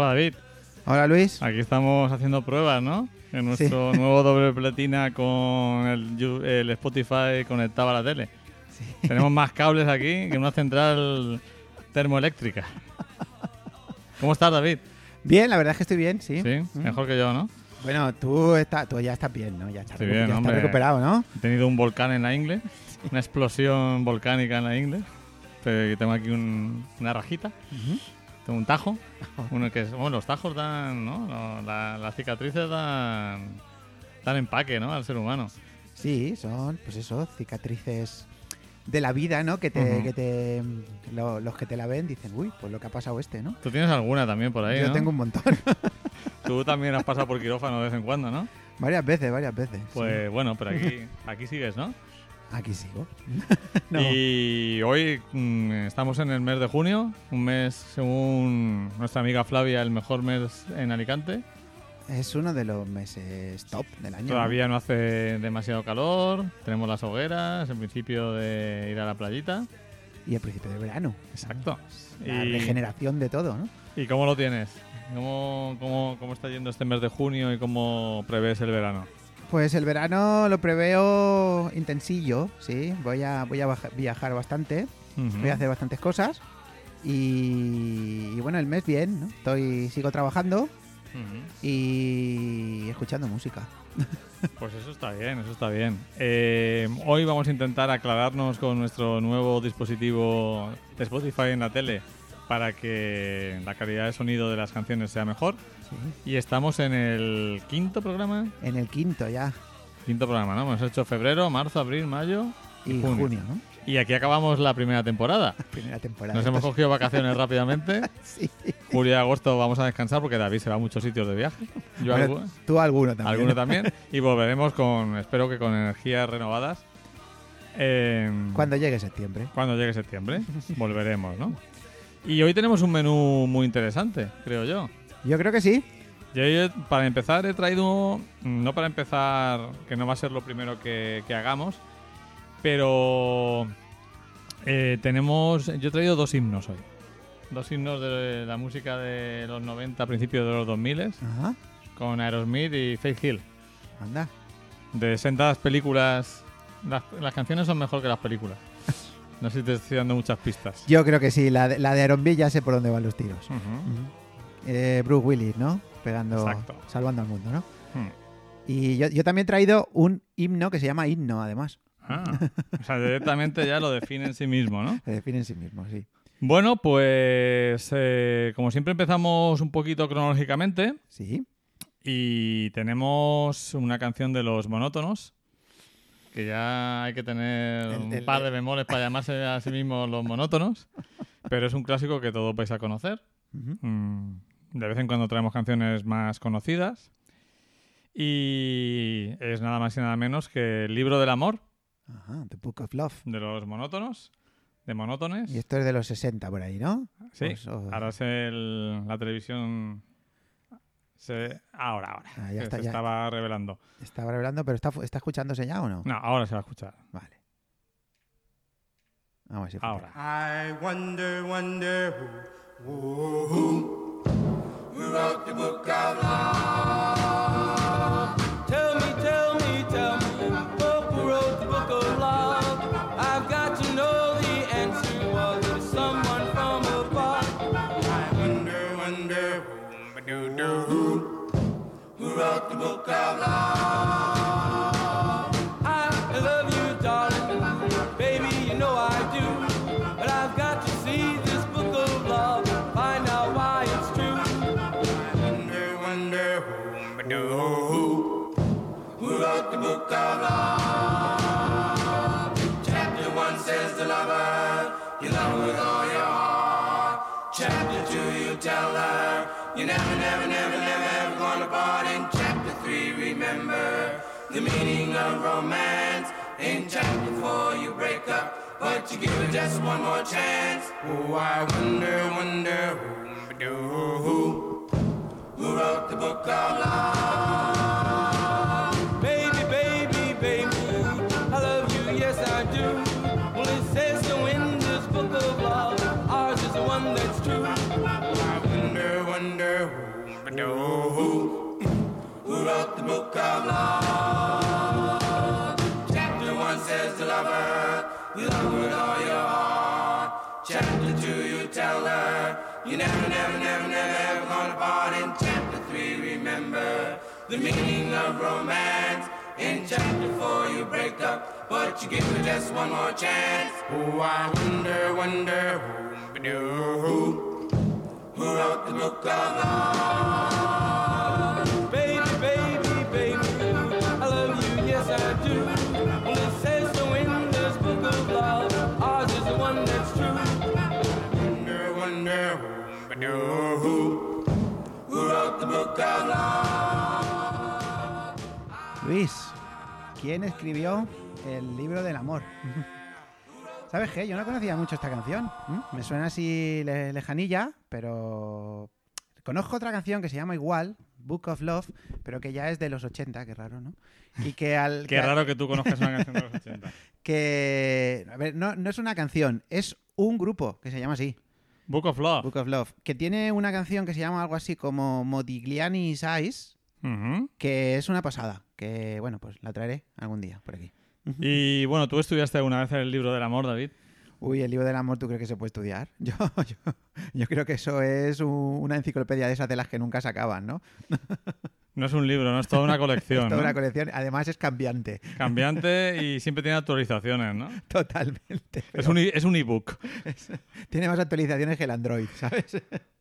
Hola David, Hola Luis. aquí estamos haciendo pruebas, ¿no? En nuestro nuevo doble platina con el, el Spotify conectado a la tele. Tenemos más cables aquí que una central termoeléctrica. ¿Cómo estás, David? Bien, la verdad es que estoy bien, sí. Sí, Mm. mejor que yo, ¿no? Bueno, tú, está, tú ya estás bien, ¿no? Ya estás, bien, ya estás recuperado, ¿no? He tenido un volcán en la ingle, una explosión volcánica en la ingle. Te- Tengo aquí un- una rajita, tengo un tajo. Uno que es, bueno, los tajos dan, ¿no? La- las cicatrices dan, dan empaque, ¿no? Al ser humano. Sí, son, pues eso, cicatrices de la vida, ¿no? Que te, que te lo- los que te la ven dicen, uy, pues lo que ha pasado este, ¿no? Tú tienes alguna también por ahí, Yo ¿no? tengo un montón. Tú también has pasado por quirófano de vez en cuando, ¿no? varias veces, varias veces. Pues bueno, pero aquí, aquí sigues, ¿no? Aquí sigo. no. Y hoy mm, estamos en el mes de junio, un mes, según nuestra amiga Flavia, el mejor mes en Alicante. Es uno de los meses top del año. Todavía no hace demasiado calor, tenemos las hogueras, el principio de ir a la playita. Y el principio del verano. Exacto. La Y, regeneración de todo, ¿no? ¿Y cómo lo tienes? ¿Cómo, cómo, ¿Cómo está yendo este mes de junio y cómo prevés el verano? Pues el verano lo preveo intensillo, sí. Voy a, voy a viajar bastante, voy a hacer bastantes cosas. Y, y bueno, el mes bien, ¿no? Estoy, sigo trabajando y escuchando música. Pues eso está bien, eso está bien. Eh, hoy vamos a intentar aclararnos con nuestro nuevo dispositivo de Spotify en la tele para que la calidad de sonido de las canciones sea mejor. Sí. Y estamos en el quinto programa. En el quinto ya. Quinto programa, ¿no? Hemos hecho febrero, marzo, abril, mayo Y junio. junio, ¿no? Y aquí acabamos la primera temporada. Primera temporada. Nos hemos cogido vacaciones rápidamente. sí. Julio y agosto vamos a descansar porque David se va a muchos sitios de viaje. Yo Bueno, algu- tú alguno también. alguno ¿no? también. Y volveremos con, espero que con energías renovadas. em, Cuando llegue septiembre. cuando llegue septiembre. Volveremos, ¿no? Y hoy tenemos un menú muy interesante, creo yo. Yo creo que sí. Yo, yo, para empezar, he traído, no para empezar, que no va a ser lo primero que, que hagamos, pero eh, tenemos, yo he traído dos himnos hoy. Dos himnos de la música de los 90, principios de los 2000, Ajá. con Aerosmith y Faith Hill. Anda. De sentadas películas, las, las canciones son mejor que las películas. No sé si te estoy dando muchas pistas. Yo creo que sí. La de, la de Aaron B ya sé por dónde van los tiros. Eh, Bruce Willis, ¿no? Pegando, Exacto. salvando al mundo, ¿no? Hmm. Y yo, yo también he traído un himno que se llama himno, además. Ah, o sea, directamente ya lo define en sí mismo, ¿no? Se define en sí mismo, sí. Bueno, pues eh, como siempre empezamos un poquito cronológicamente Sí. y tenemos una canción de los monótonos, que ya hay que tener El- un par de bemoles para llamarse a sí mismos los monótonos, pero es un clásico que todos vais a conocer. Mm, De vez en cuando traemos canciones más conocidas y es nada más y nada menos que el libro del amor Ajá, The Book of Love. de los monótonos, de monótones. Y esto es de los 60 por ahí, ¿no? Sí, Pues, oh, ahora es el- la televisión. Se, ahora, ahora. Ah, ya está, se ya. estaba revelando. Estaba revelando, pero ¿está, ¿está escuchándose ya o no? No, ahora se va a escuchar. Vale. Vamos a ver si Ahora. I wonder, wonder who, who, who wrote the book of love. The book of love? But you give it just one more chance. Oh, I wonder, wonder who, who, who wrote the book of love? Baby, baby, baby, I love you, yes I do. Well, it says so in this book of love, ours is the one that's true. I wonder, wonder Who, who wrote the book of love? You never, never, never, never ever gonna part. In chapter three, remember the meaning of romance. In chapter four, you break up, but you give her just one more chance. Oh, I wonder, wonder who, who, who wrote the book of love? Luis, ¿quién escribió el libro del amor? ¿Sabes qué? Yo no conocía mucho esta canción. Me suena así le- lejanilla, pero conozco otra canción que se llama igual, Book of Love, pero que ya es de los 80, qué raro, ¿no? Y que al Qué que- raro que tú conozcas una canción de los 80. que a ver, no, no es una canción, es un grupo que se llama así, Book of Love. Book of Love, que tiene una canción que se llama algo así como Modigliani's Eyes, Que es una pasada, que bueno, pues la traeré algún día por aquí. Y bueno, tú estudiaste alguna vez el libro del amor, David. Uy, el libro del amor, ¿tú crees que se puede estudiar? Yo, yo, yo creo que eso es un- una enciclopedia de esas de las que nunca se acaban, ¿no? No es un libro, no es toda una colección. Toda ¿no? una colección, además es cambiante, Cambiante y siempre tiene actualizaciones, ¿no? totalmente. Es un, es un ebook. Tiene más actualizaciones que el Android, ¿sabes?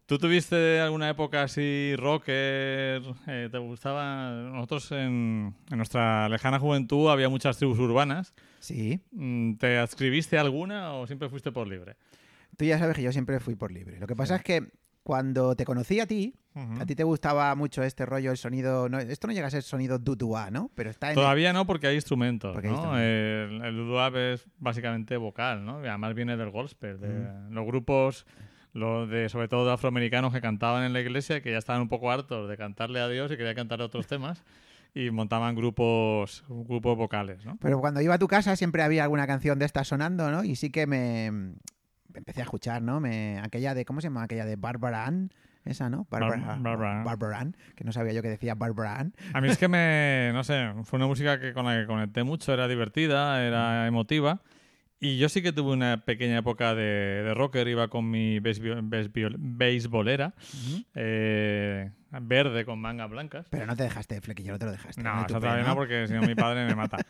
¿Tú tuviste alguna época así rocker? eh, ¿Te gustaba? Nosotros en, en nuestra lejana juventud había muchas tribus urbanas. Sí, Mm, ¿Te adscribiste a alguna o siempre fuiste por libre? tú ya sabes que yo siempre fui por libre. Lo que pasa es que cuando te conocí a ti, a ti te gustaba mucho este rollo, el sonido... No, esto no llega a ser sonido dudua, ¿no? Pero está en... Todavía no, porque hay instrumentos, Porque hay ¿no? El, el doo-wop es básicamente vocal, ¿no? Además viene del gospel, de los grupos, lo de, sobre todo de afroamericanos que cantaban en la iglesia, que ya estaban un poco hartos de cantarle a Dios y querían cantar otros temas, y montaban grupos, grupos vocales, ¿no? Pero cuando iba a tu casa siempre había alguna canción de estas sonando, ¿no? Y sí que me, empecé a escuchar, ¿no? Me, aquella de, ¿cómo se llama? Aquella de Barbara Ann, esa, ¿no? Barbara, Barbara. Barbara Ann, que no sabía yo que decía Barbara Ann. A mí es que me, no sé, fue una música que con la que conecté mucho, era divertida, era emotiva. Y yo sí que tuve una pequeña época de, de rocker, iba con mi beisbolera, eh, verde con mangas blancas. Pero no te dejaste, Flequillo, no te lo dejaste. No, eso todavía no, porque si no mi padre me mata.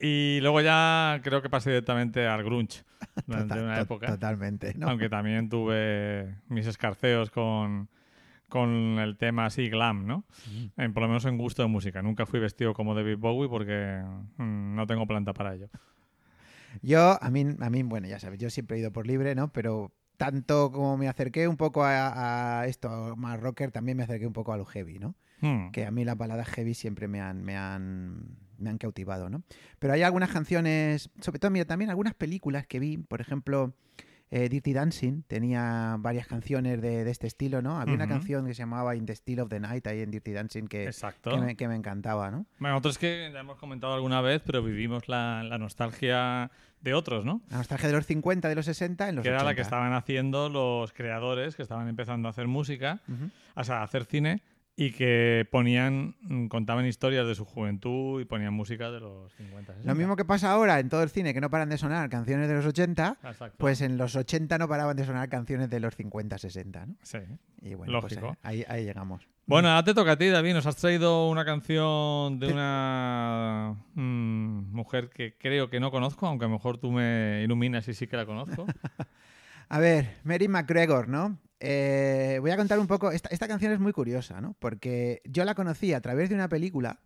Y luego ya creo que pasé directamente al grunge durante Total- una época. Totalmente, ¿no? Aunque también tuve mis escarceos con, con el tema así glam, ¿no? En- por lo menos en gusto de música. Nunca fui vestido como David Bowie porque mm, no tengo planta para ello. Yo, a mí, a mí, bueno, ya sabes, yo siempre he ido por libre, ¿no? Pero tanto como me acerqué un poco a, a esto más rocker, también me acerqué un poco a lo heavy, ¿no? Hmm. que a mí las baladas heavy siempre me han, me han, me han cautivado, ¿no? Pero hay algunas canciones, sobre todo, mira, también algunas películas que vi, por ejemplo, eh, Dirty Dancing tenía varias canciones de, de este estilo, ¿no? Había una canción que se llamaba In the Still of the Night ahí en Dirty Dancing que, que, me, que me encantaba, ¿no? Bueno, nosotros que ya hemos comentado alguna vez, pero vivimos la, la nostalgia de otros, ¿no? La nostalgia de los 50, de los 60, en los que era la que 80. estaban haciendo los creadores que estaban empezando a hacer música, o sea, a hacer cine y que ponían, mm, contaban historias de su juventud y ponían música de los 50. 60. Lo mismo que pasa ahora en todo el cine, que no paran de sonar canciones de los 80, Exacto. pues en los 80 no paraban de sonar canciones de los 50, 60, ¿no? Sí. Y bueno, pues, Lógico. eh, ahí, ahí llegamos. Bueno, ahora te toca a ti, David. Nos has traído una canción de una mm, mujer que creo que no conozco, aunque a lo mejor tú me iluminas y sí que la conozco. A ver, Mary McGregor, ¿no? Eh, voy a contar un poco. Esta, esta canción es muy curiosa, ¿no? Porque yo la conocí a través de una película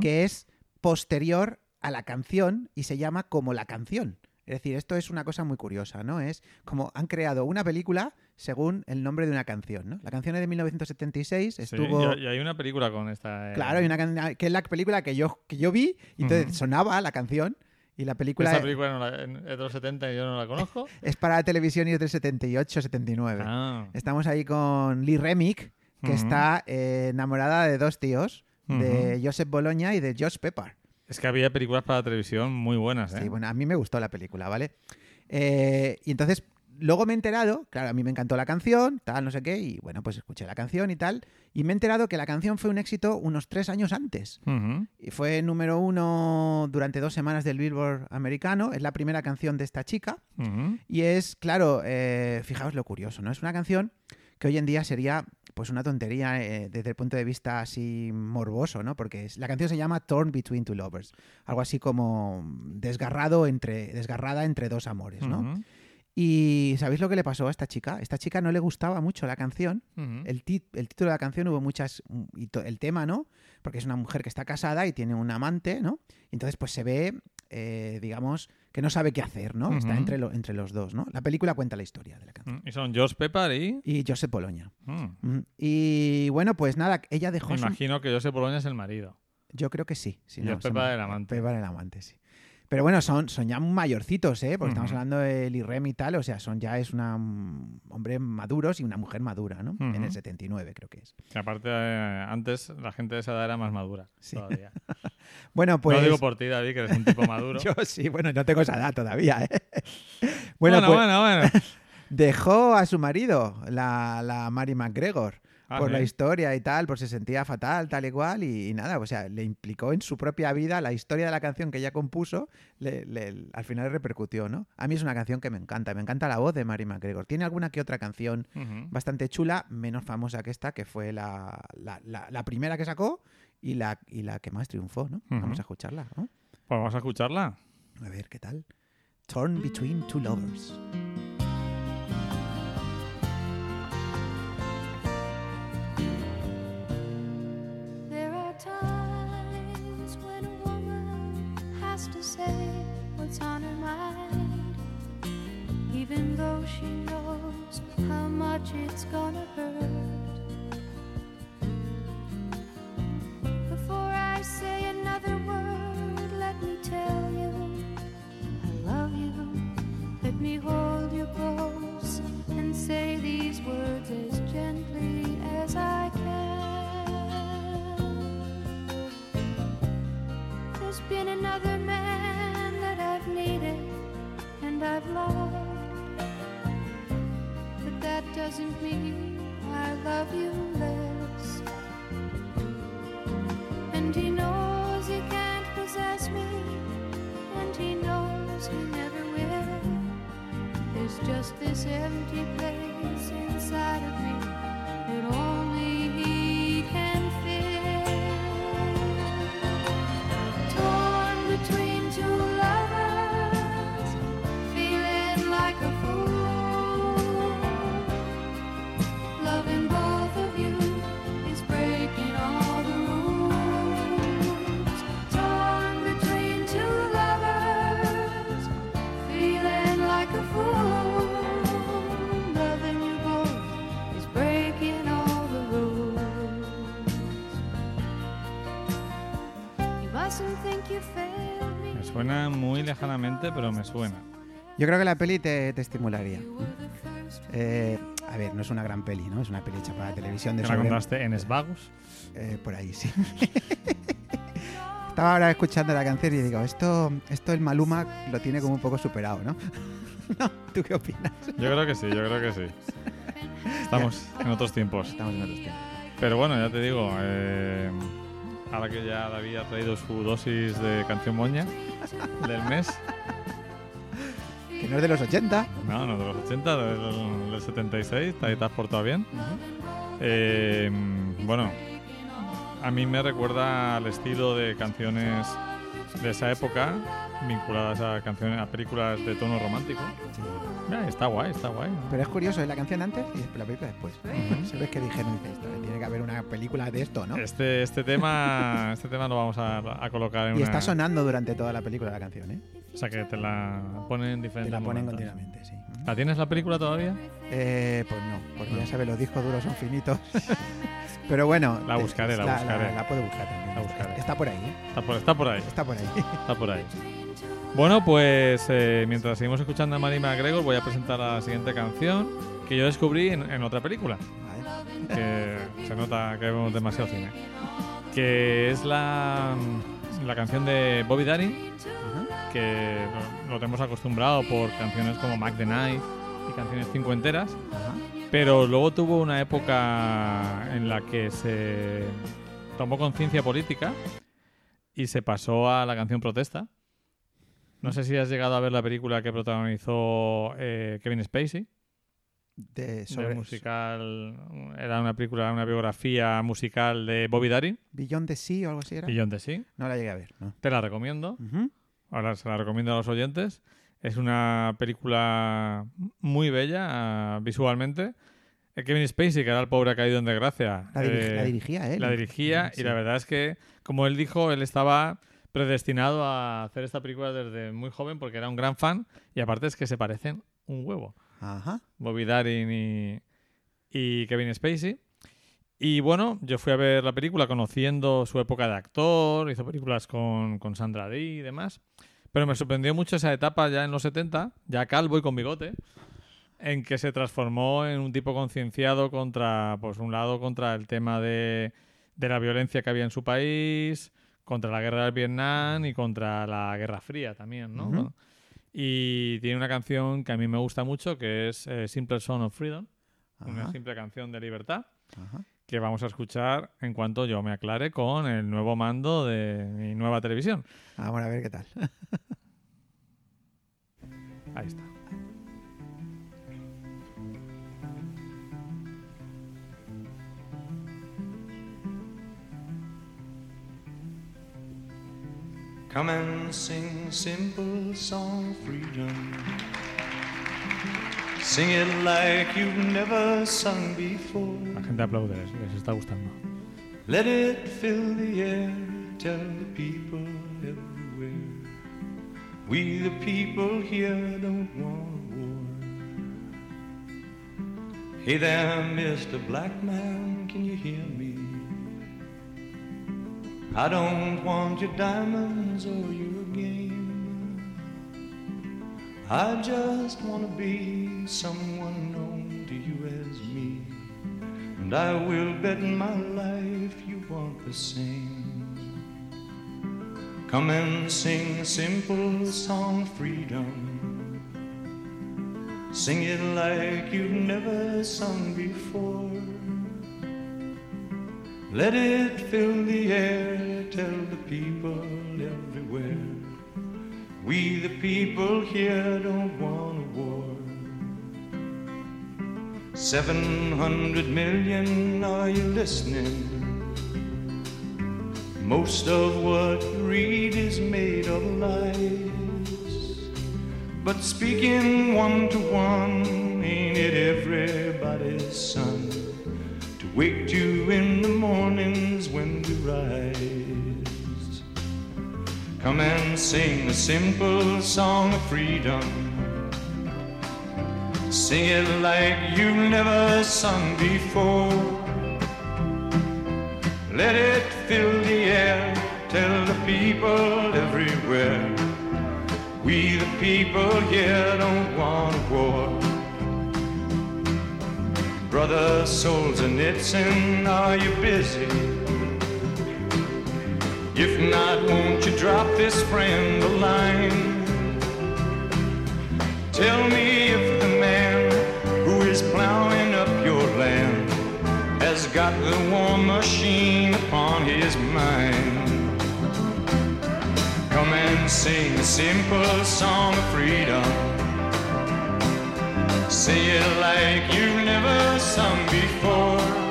que es posterior a la canción y se llama como la canción. Es decir, esto es una cosa muy curiosa, ¿no? Es como han creado una película según el nombre de una canción, ¿no? La canción es de 1976, Sí, estuvo... y, y hay una película con esta. eh, Claro, hay una que es la película que yo, que yo vi, y entonces sonaba la canción y la película Esta película no la- es de los 70 y yo no la conozco. es para televisión y es del 78, 79. ah. Estamos ahí con Lee Remick, que Ujú. está eh, enamorada de dos tíos, de Ujú. Joseph Bologna y de Josh Pepper. Es que había películas para televisión muy buenas, ¿eh? Sí, bueno, a mí me gustó la película, ¿vale? Eh, y entonces luego me he enterado, claro, a mí me encantó la canción, tal, no sé qué, y bueno, pues escuché la canción y tal, y me he enterado que la canción fue un éxito unos tres años antes. Ujú. Y fue número uno durante dos semanas del Billboard americano, es la primera canción de esta chica, Ujú. y es, claro, eh, fijaos lo curioso, ¿no? Es una canción que hoy en día sería pues una tontería eh, desde el punto de vista así morboso, ¿no? Porque es- la canción se llama Torn Between Two Lovers, algo así como desgarrado entre, desgarrada entre dos amores, ¿no? Ujú. Y ¿sabéis lo que le pasó a esta chica? Esta chica no le gustaba mucho la canción. El, tit- el título de la canción hubo muchas... Y to- el tema, ¿no? Porque es una mujer que está casada y tiene un amante, ¿no? Entonces, pues se ve, eh, digamos, que no sabe qué hacer, ¿no? Está entre, lo- entre los dos, ¿no? La película cuenta la historia de la canción. Mm, Y son George Pepper y... Y Josep Polonia. Mm. Mm. Y bueno, pues nada, ella dejó Me su- imagino que Josep Boloña es el marido. Yo creo que sí. Y no, Pepa el amante. Pepa el amante, sí. Pero bueno, son, son ya mayorcitos, ¿eh? Porque estamos hablando del IREM y tal, o sea, son ya es una mm, hombre maduros y una mujer madura, ¿no? En el Ujú. 79 creo que es. Que aparte, eh, antes la gente de esa edad era más madura. Sí. Todavía. Bueno, pues no digo por ti, David, que eres un tipo maduro. yo sí, bueno, no tengo esa edad todavía, ¿eh? bueno, Bueno, pues bueno, bueno. dejó a su marido, la, la Mary McGregor, Ah, por la historia y tal, por se sentía fatal, tal y cual, y, y nada, o sea, le implicó en su propia vida la historia de la canción que ella compuso, le- le- al final le repercutió, ¿no? A mí es una canción que me encanta, me encanta la voz de Mary McGregor. Tiene alguna que otra canción Ujú. bastante chula, menos famosa que esta, que fue la, la- la- la primera que sacó y la, y la que más triunfó, ¿no? Ujú. Vamos a escucharla, ¿no? Pues vamos a escucharla. A ver, ¿qué tal? Torn Between Two Lovers. What's on her mind, even though she knows how much it's gonna hurt. Before I say another word, let me tell you I love you. Let me hold you close and say these words as gently as I can. There's been another man and I've loved, but that doesn't mean I love you less. And he knows he can't possess me, and he knows he never will. There's just this empty place inside of me that only suena muy lejanamente, pero me suena. Yo creo que la peli te, te estimularía. Eh, a ver, no es una gran peli, ¿no? Es una peli hecha para la televisión de ¿Te la sobre- contaste en Svagos? Eh, por ahí, sí. Estaba ahora escuchando la canción y digo, esto, esto el Maluma lo tiene como un poco superado, ¿no? no, ¿tú qué opinas? Yo creo que sí, yo creo que sí. Estamos en otros tiempos. Estamos en otros tiempos. Pero bueno, ya te digo, eh, ahora que ya David ha traído su dosis de canción moña del mes, Que no es de los 80. no, no de los 80, del, del 76, te, te has portado bien. Eh, bueno, a mí me recuerda al estilo de canciones de esa época vinculadas a canciones, a películas de tono romántico. Ya, está guay, está guay. ¿no? Pero es curioso, es la canción antes y la película después. Ujú. Se ve que dijeron, esto, tiene que haber una película de esto, ¿no? Este, este tema, este tema lo vamos a, a colocar en Y una. está sonando durante toda la película la canción, ¿eh? O sea que te la ponen en Te diferentes la ponen momentos. continuamente, sí. ¿La tienes la película todavía? Eh, pues no, porque ya sabes, los discos duros son finitos. Pero bueno. La buscaré, la buscaré. La, puedo buscar también. La buscaré. Está por ahí, ¿eh? Está por, está por ahí, Está por ahí. está por ahí. Bueno, pues eh, mientras seguimos escuchando a Mary McGregor, voy a presentar la siguiente canción que yo descubrí en, en otra película. Vale. que se nota que vemos demasiado cine. Que es la, la canción de Bobby Darin, Ajá. que lo, lo tenemos acostumbrado por canciones como Mac the Knife y canciones cincuenteras, Ajá. Pero luego tuvo una época en la que se tomó conciencia política y se pasó a la canción protesta. No sé si has llegado a ver la película que protagonizó eh, Kevin Spacey. De, Sobre musical, era una película, una biografía musical de Bobby Darin, Beyond the Sea o algo así era. Beyond the Sea. No la llegué a ver, ¿no? Te la recomiendo. Ahora se la recomiendo a los oyentes. Es una película muy bella ah, visualmente. Eh, Kevin Spacey, que era el pobre caído en desgracia, La, dirig- eh, la dirigía él. la dirigía Sí. y la verdad es que, como él dijo, él estaba predestinado a hacer esta película desde muy joven porque era un gran fan y aparte es que se parecen un huevo. Ajá. Bobby Darin y, y Kevin Spacey. Y bueno, yo fui a ver la película conociendo su época de actor, hizo películas con, con Sandra Dee y demás. Pero me sorprendió mucho esa etapa ya en los 70, ya calvo y con bigote, en que se transformó en un tipo concienciado contra, pues un lado, contra el tema de, de la violencia que había en su país, contra la guerra del Vietnam y contra la Guerra Fría también, ¿no? Y tiene una canción que a mí me gusta mucho, que es eh, Simple Son of Freedom, una simple canción de libertad, Ajá. Que vamos a escuchar en cuanto yo me aclare con el nuevo mando de mi nueva televisión. Ah, bueno, a ver qué tal. Ahí está. Come and sing simple song of freedom. Sing it like you've never sung before. Les está gustando. Let it fill the air, tell the people everywhere. We the people here don't want war. Hey there, Mr. Black Man, can you hear me? I don't want your diamonds or your game. I just want to be someone And I will bet my life you want the same. Come and sing a simple song freedom. Sing it like you've never sung before. Let it fill the air, tell the people everywhere. We the people here don't want a war. Seven hundred million, are you listening? Most of what you read is made of lies. But speaking one to one, ain't it everybody's son? To wake you in the mornings when you rise. Come and sing a simple song of freedom. Sing it like you've never sung before. Let it fill the air, tell the people everywhere. We the people here don't want war. Brother Solzhenitsyn, are you busy? If not, won't you drop this friend a line? Tell me if the man who is plowing up your land has got the war machine upon his mind. Come and sing a simple song of freedom. Say it like you've never sung before.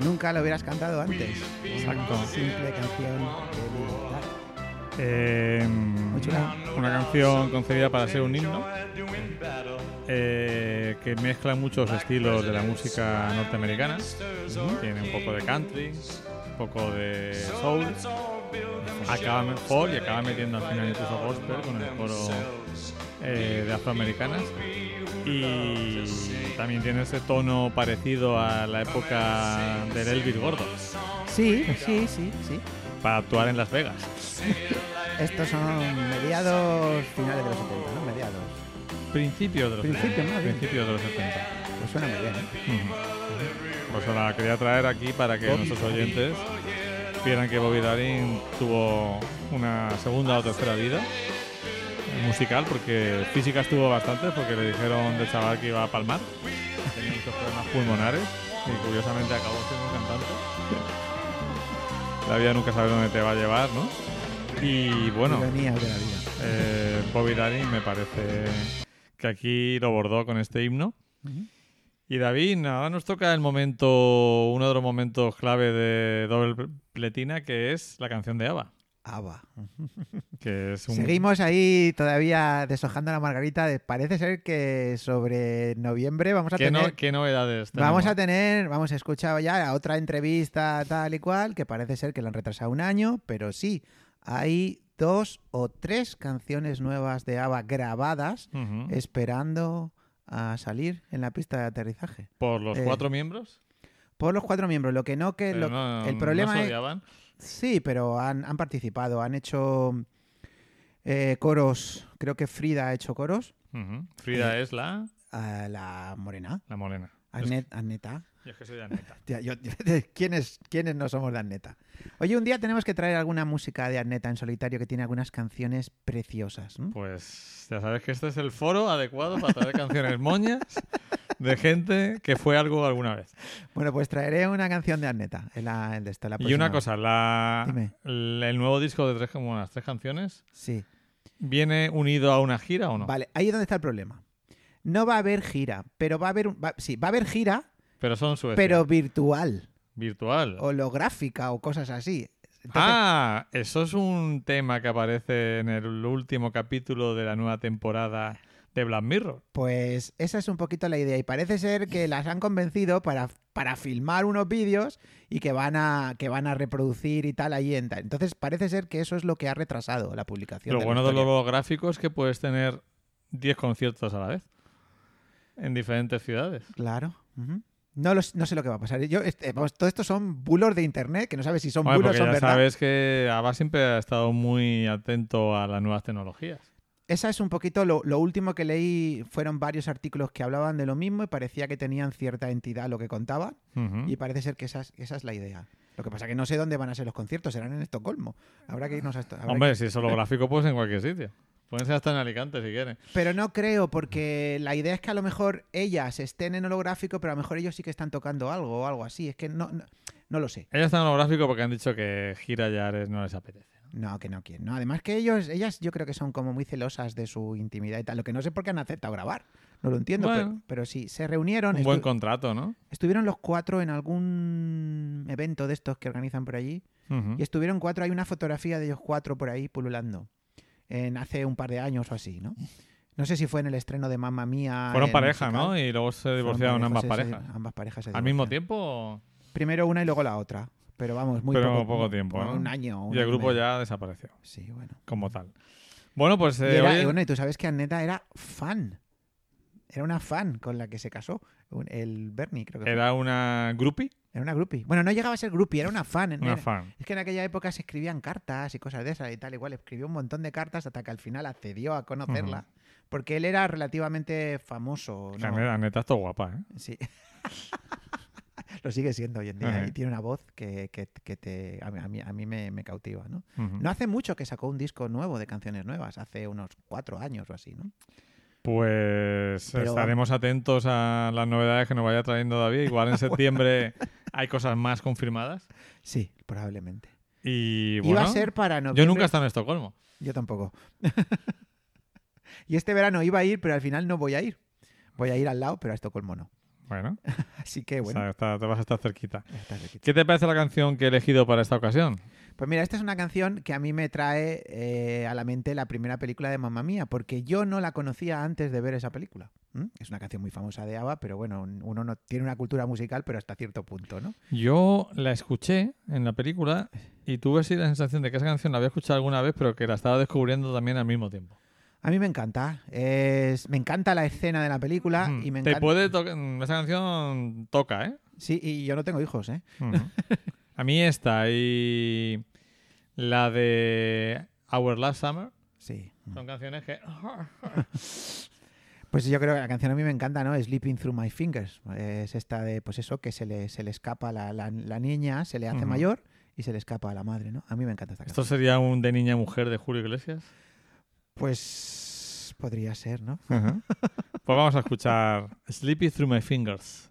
Si nunca lo hubieras cantado antes. Exacto. Una simple canción de libertad. Eh, chula. una canción concebida para ser un himno eh, que mezcla muchos estilos de la música norteamericana. Tiene un poco de country, un poco de soul, acaba me- folk y acaba metiendo al final incluso gospel con el coro eh, de afroamericanas. Y también tiene ese tono parecido a la época del Elvis Gordo Sí, sí, sí, sí. para actuar en Las Vegas. Estos son mediados finales de los 70, ¿no? Mediados. Principios de los Principios, 70. más bien. Principios de los 70. Pues suena muy bien, ¿eh? Pues la quería traer aquí para que Bobby, nuestros oyentes supieran que Bobby Darin tuvo una segunda o tercera vida musical, porque física estuvo bastante, porque le dijeron de chaval que iba a palmar, tenía muchos problemas pulmonares y curiosamente acabó siendo un cantante. La vida nunca sabe dónde te va a llevar, ¿no? Y bueno, Ironías de la vida. eh, Bobby Darin me parece que aquí lo bordó con este himno. Y David, ahora nos toca el momento, uno de los momentos clave de Doble Pletina, que es la canción de Ava. Ava. Que es un... Seguimos ahí todavía deshojando la margarita. De- Parece ser que sobre noviembre vamos a ¿Qué, no- tener. qué novedades Vamos a tener, vamos a escuchar ya otra entrevista tal y cual, que parece ser que la han retrasado un año, pero sí, hay dos o tres canciones nuevas de ABBA grabadas esperando a salir en la pista de aterrizaje. Por los eh, cuatro miembros. Por los cuatro miembros, lo que no que lo- no- el no problema se es. Sí, pero han, han participado, han hecho eh, coros, creo que Frida ha hecho coros. Frida Eh, es la, a la morena, la morena. Es- Agnet, Agneta. Yo es que soy de Aneta. Tía, yo- ¿quiénes, ¿Quiénes no somos de Arneta? Oye, un día tenemos que traer alguna música de Arneta en solitario que tiene algunas canciones preciosas. Pues ya sabes que este es el foro adecuado para traer canciones moñas de gente que fue algo alguna vez. Bueno, pues traeré una canción de Arneta en la, en esta, la Y una cosa, la, Dime. el, nuevo disco de tres, tres canciones, Sí. ¿viene unido a una gira o no? Vale, ahí es donde está el problema. No va a haber gira, pero va a haber... un- va- sí, va a haber gira, Pero son Suecia. pero virtual, virtual. holográfica o cosas así. Entonces, ah, eso es un tema que aparece en el último capítulo de la nueva temporada de Black Mirror. Pues esa es un poquito la idea y parece ser que las han convencido para, para filmar unos vídeos y que van a que van a reproducir y tal ahí en tal. Entonces parece ser que eso es lo que ha retrasado la publicación. Lo de bueno de los gráficos es que puedes tener 10 conciertos a la vez en diferentes ciudades. Claro. No, lo s- no sé lo que va a pasar. Yo, este, vamos, todo esto son bulos de internet, que no sabes si son bulos o son ya verdad. sabes que ABBA siempre ha estado muy atento a las nuevas tecnologías. Esa es un poquito lo, lo último que leí. Fueron varios artículos que hablaban de lo mismo y parecía que tenían cierta entidad lo que contaban. Y parece ser que esa es, esa es la idea. Lo que pasa que no sé dónde van a ser los conciertos, serán en Estocolmo. Habrá que irnos a esto. Hombre, que- si es holográfico, pues en cualquier sitio. Pueden ser hasta en Alicante si quieren. Pero no creo, porque la idea es que a lo mejor ellas estén en holográfico, pero a lo mejor ellos sí que están tocando algo o algo así. Es que no, no, no lo sé. Ellos están en holográfico porque han dicho que gira ya no les apetece. No, que no quieren. No, además que ellos, ellas yo creo que son como muy celosas de su intimidad y tal. Lo que no sé por qué han aceptado grabar. No lo entiendo, Bueno. pero, pero sí, se reunieron. Un buen contrato, ¿no? estuvieron los cuatro en algún evento de estos que organizan por allí. Y estuvieron cuatro, hay una fotografía de ellos cuatro por ahí pululando. En hace un par de años o así, ¿no? No sé si fue en el estreno de Mamma Mía. Fueron pareja, musical. ¿no? Y luego se divorciaron ambas parejas. ambas parejas se ¿Al mismo tiempo? Primero una y luego la otra. Pero vamos, muy Pero poco, poco tiempo, ¿no? Un año. un Y el grupo medio. ya desapareció, Sí, bueno. como tal. Bueno, pues Y, eh, era- bueno, y tú sabes que Anneta era fan. Era una fan con la que se casó. El Bernie, creo que fue. era una groupie, Era una groupie. Bueno, no llegaba a ser groupie, era una fan. una Era- fan. Es que en aquella época se escribían cartas y cosas de esas y tal, igual. Escribió un montón de cartas hasta que al final accedió a conocerla. Porque él era relativamente famoso. ¿no? La neta está guapa, ¿eh? Sí. Lo sigue siendo hoy en día. Ajá. Y tiene una voz que, que- que te, a mí, a mí- me, me cautiva, ¿no? Ujú. No hace mucho que sacó un disco nuevo de canciones nuevas, hace unos cuatro años o así, ¿no? Pues Pero- estaremos atentos a las novedades que nos vaya trayendo David. Igual en septiembre hay cosas más confirmadas. Sí, probablemente. Y Iba a ser para noviembre. yo nunca he estado en Estocolmo. Yo tampoco. y este verano iba a ir, pero al final no voy a ir. Voy a ir al lado, pero a Estocolmo no. Bueno, Así que o bueno. sea, está- te vas a estar cerquita. ¿Qué te parece la canción que he elegido para esta ocasión? Pues mira, esta es una canción que a mí me trae eh, a la mente la primera película de Mamma Mía, porque yo no la conocía antes de ver esa película. ¿Mm? Es una canción muy famosa de ABBA, pero bueno, uno no tiene una cultura musical, pero hasta cierto punto, ¿no? Yo la escuché en la película y tuve así la sensación de que esa canción la había escuchado alguna vez, pero que la estaba descubriendo también al mismo tiempo. A mí me encanta. Es, me encanta la escena de la película y me Te encanta. puede tocar. Esa canción toca, ¿eh? Sí, y yo no tengo hijos, ¿eh? A mí esta y la de Our Last Summer Sí. son canciones que. Pues yo creo que la canción a mí me encanta, ¿no? Sleeping Through My Fingers. Es esta de, pues eso, que se le, se le escapa la, la- la niña, se le hace mayor y se le escapa a la madre, ¿no? A mí me encanta esta ¿Esto canción. sería un de niña mujer de Julio Iglesias? Pues podría ser, ¿no? Pues vamos a escuchar Sleepy Through My Fingers.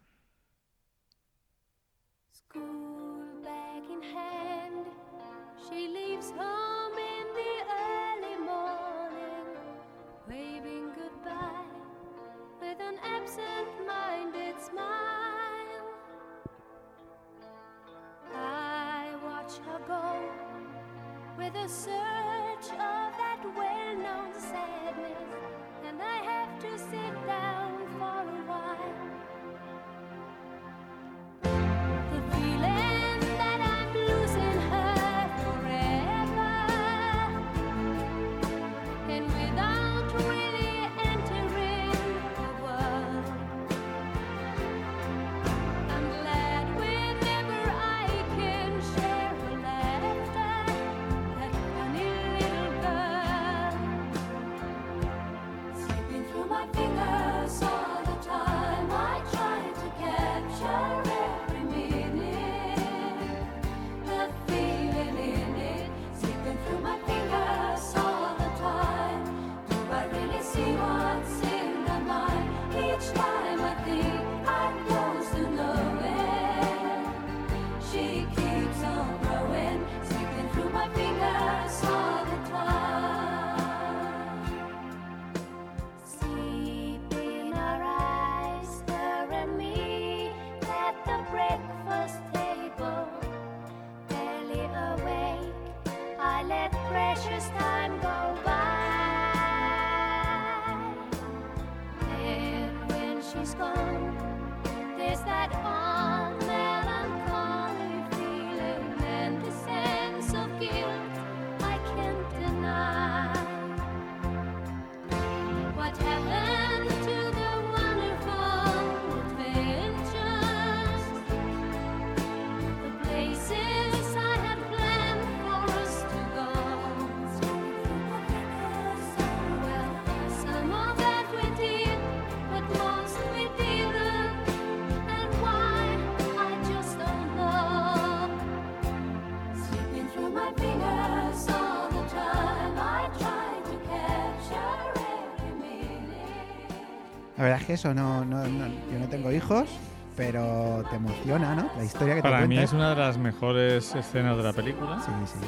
La verdad es que eso no, no, no- yo no tengo hijos, pero te emociona, ¿no? La historia que te Para mí es una de las mejores escenas de la película. Sí, sí.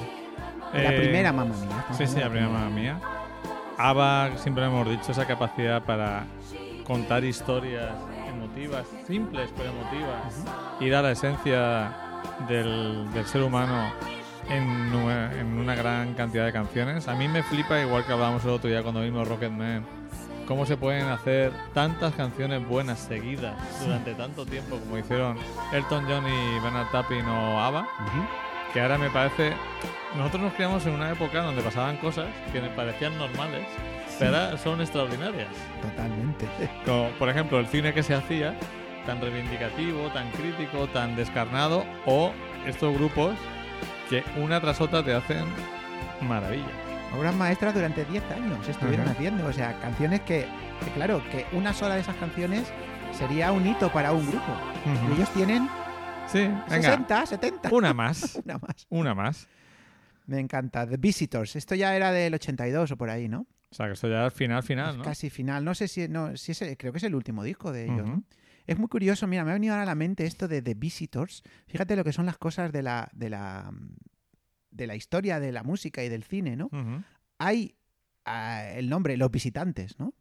La Eh, primera mamá mía. Sí, sí, la primera mamá mía. ABBA, siempre hemos dicho, esa capacidad para contar historias emotivas, simples pero emotivas, ir a la esencia del, del ser humano en, en una gran cantidad de canciones. A mí me flipa, igual que hablábamos el otro día cuando vimos Rocketman, cómo se pueden hacer tantas canciones buenas seguidas durante tanto tiempo como hicieron Elton John y Bernard Tapping o ABBA que ahora me parece. Nosotros nos criamos en una época donde pasaban cosas que me parecían normales, pero ahora son extraordinarias. Totalmente. Como, por ejemplo, el cine que se hacía, tan reivindicativo, tan crítico, tan descarnado, o estos grupos que una tras otra te hacen maravillas. Obras maestras durante 10 años estuvieron Ajá. haciendo. O sea, canciones que, que, claro, que una sola de esas canciones sería un hito para un grupo. Y ellos tienen Sí, venga, 60, 70. una más. Una más. Una más. Me encanta. The Visitors. Esto ya era del 82 o por ahí, ¿no? O sea, que esto ya es final, final, ¿no? Casi final. No sé si, no, si es, creo que es el último disco de ellos. Es muy curioso, mira, me ha venido ahora a la mente esto de The Visitors. Fíjate lo que son las cosas de la, de la, de la historia de la música y del cine, ¿no? Hay ah, el nombre, Los Visitantes, ¿no?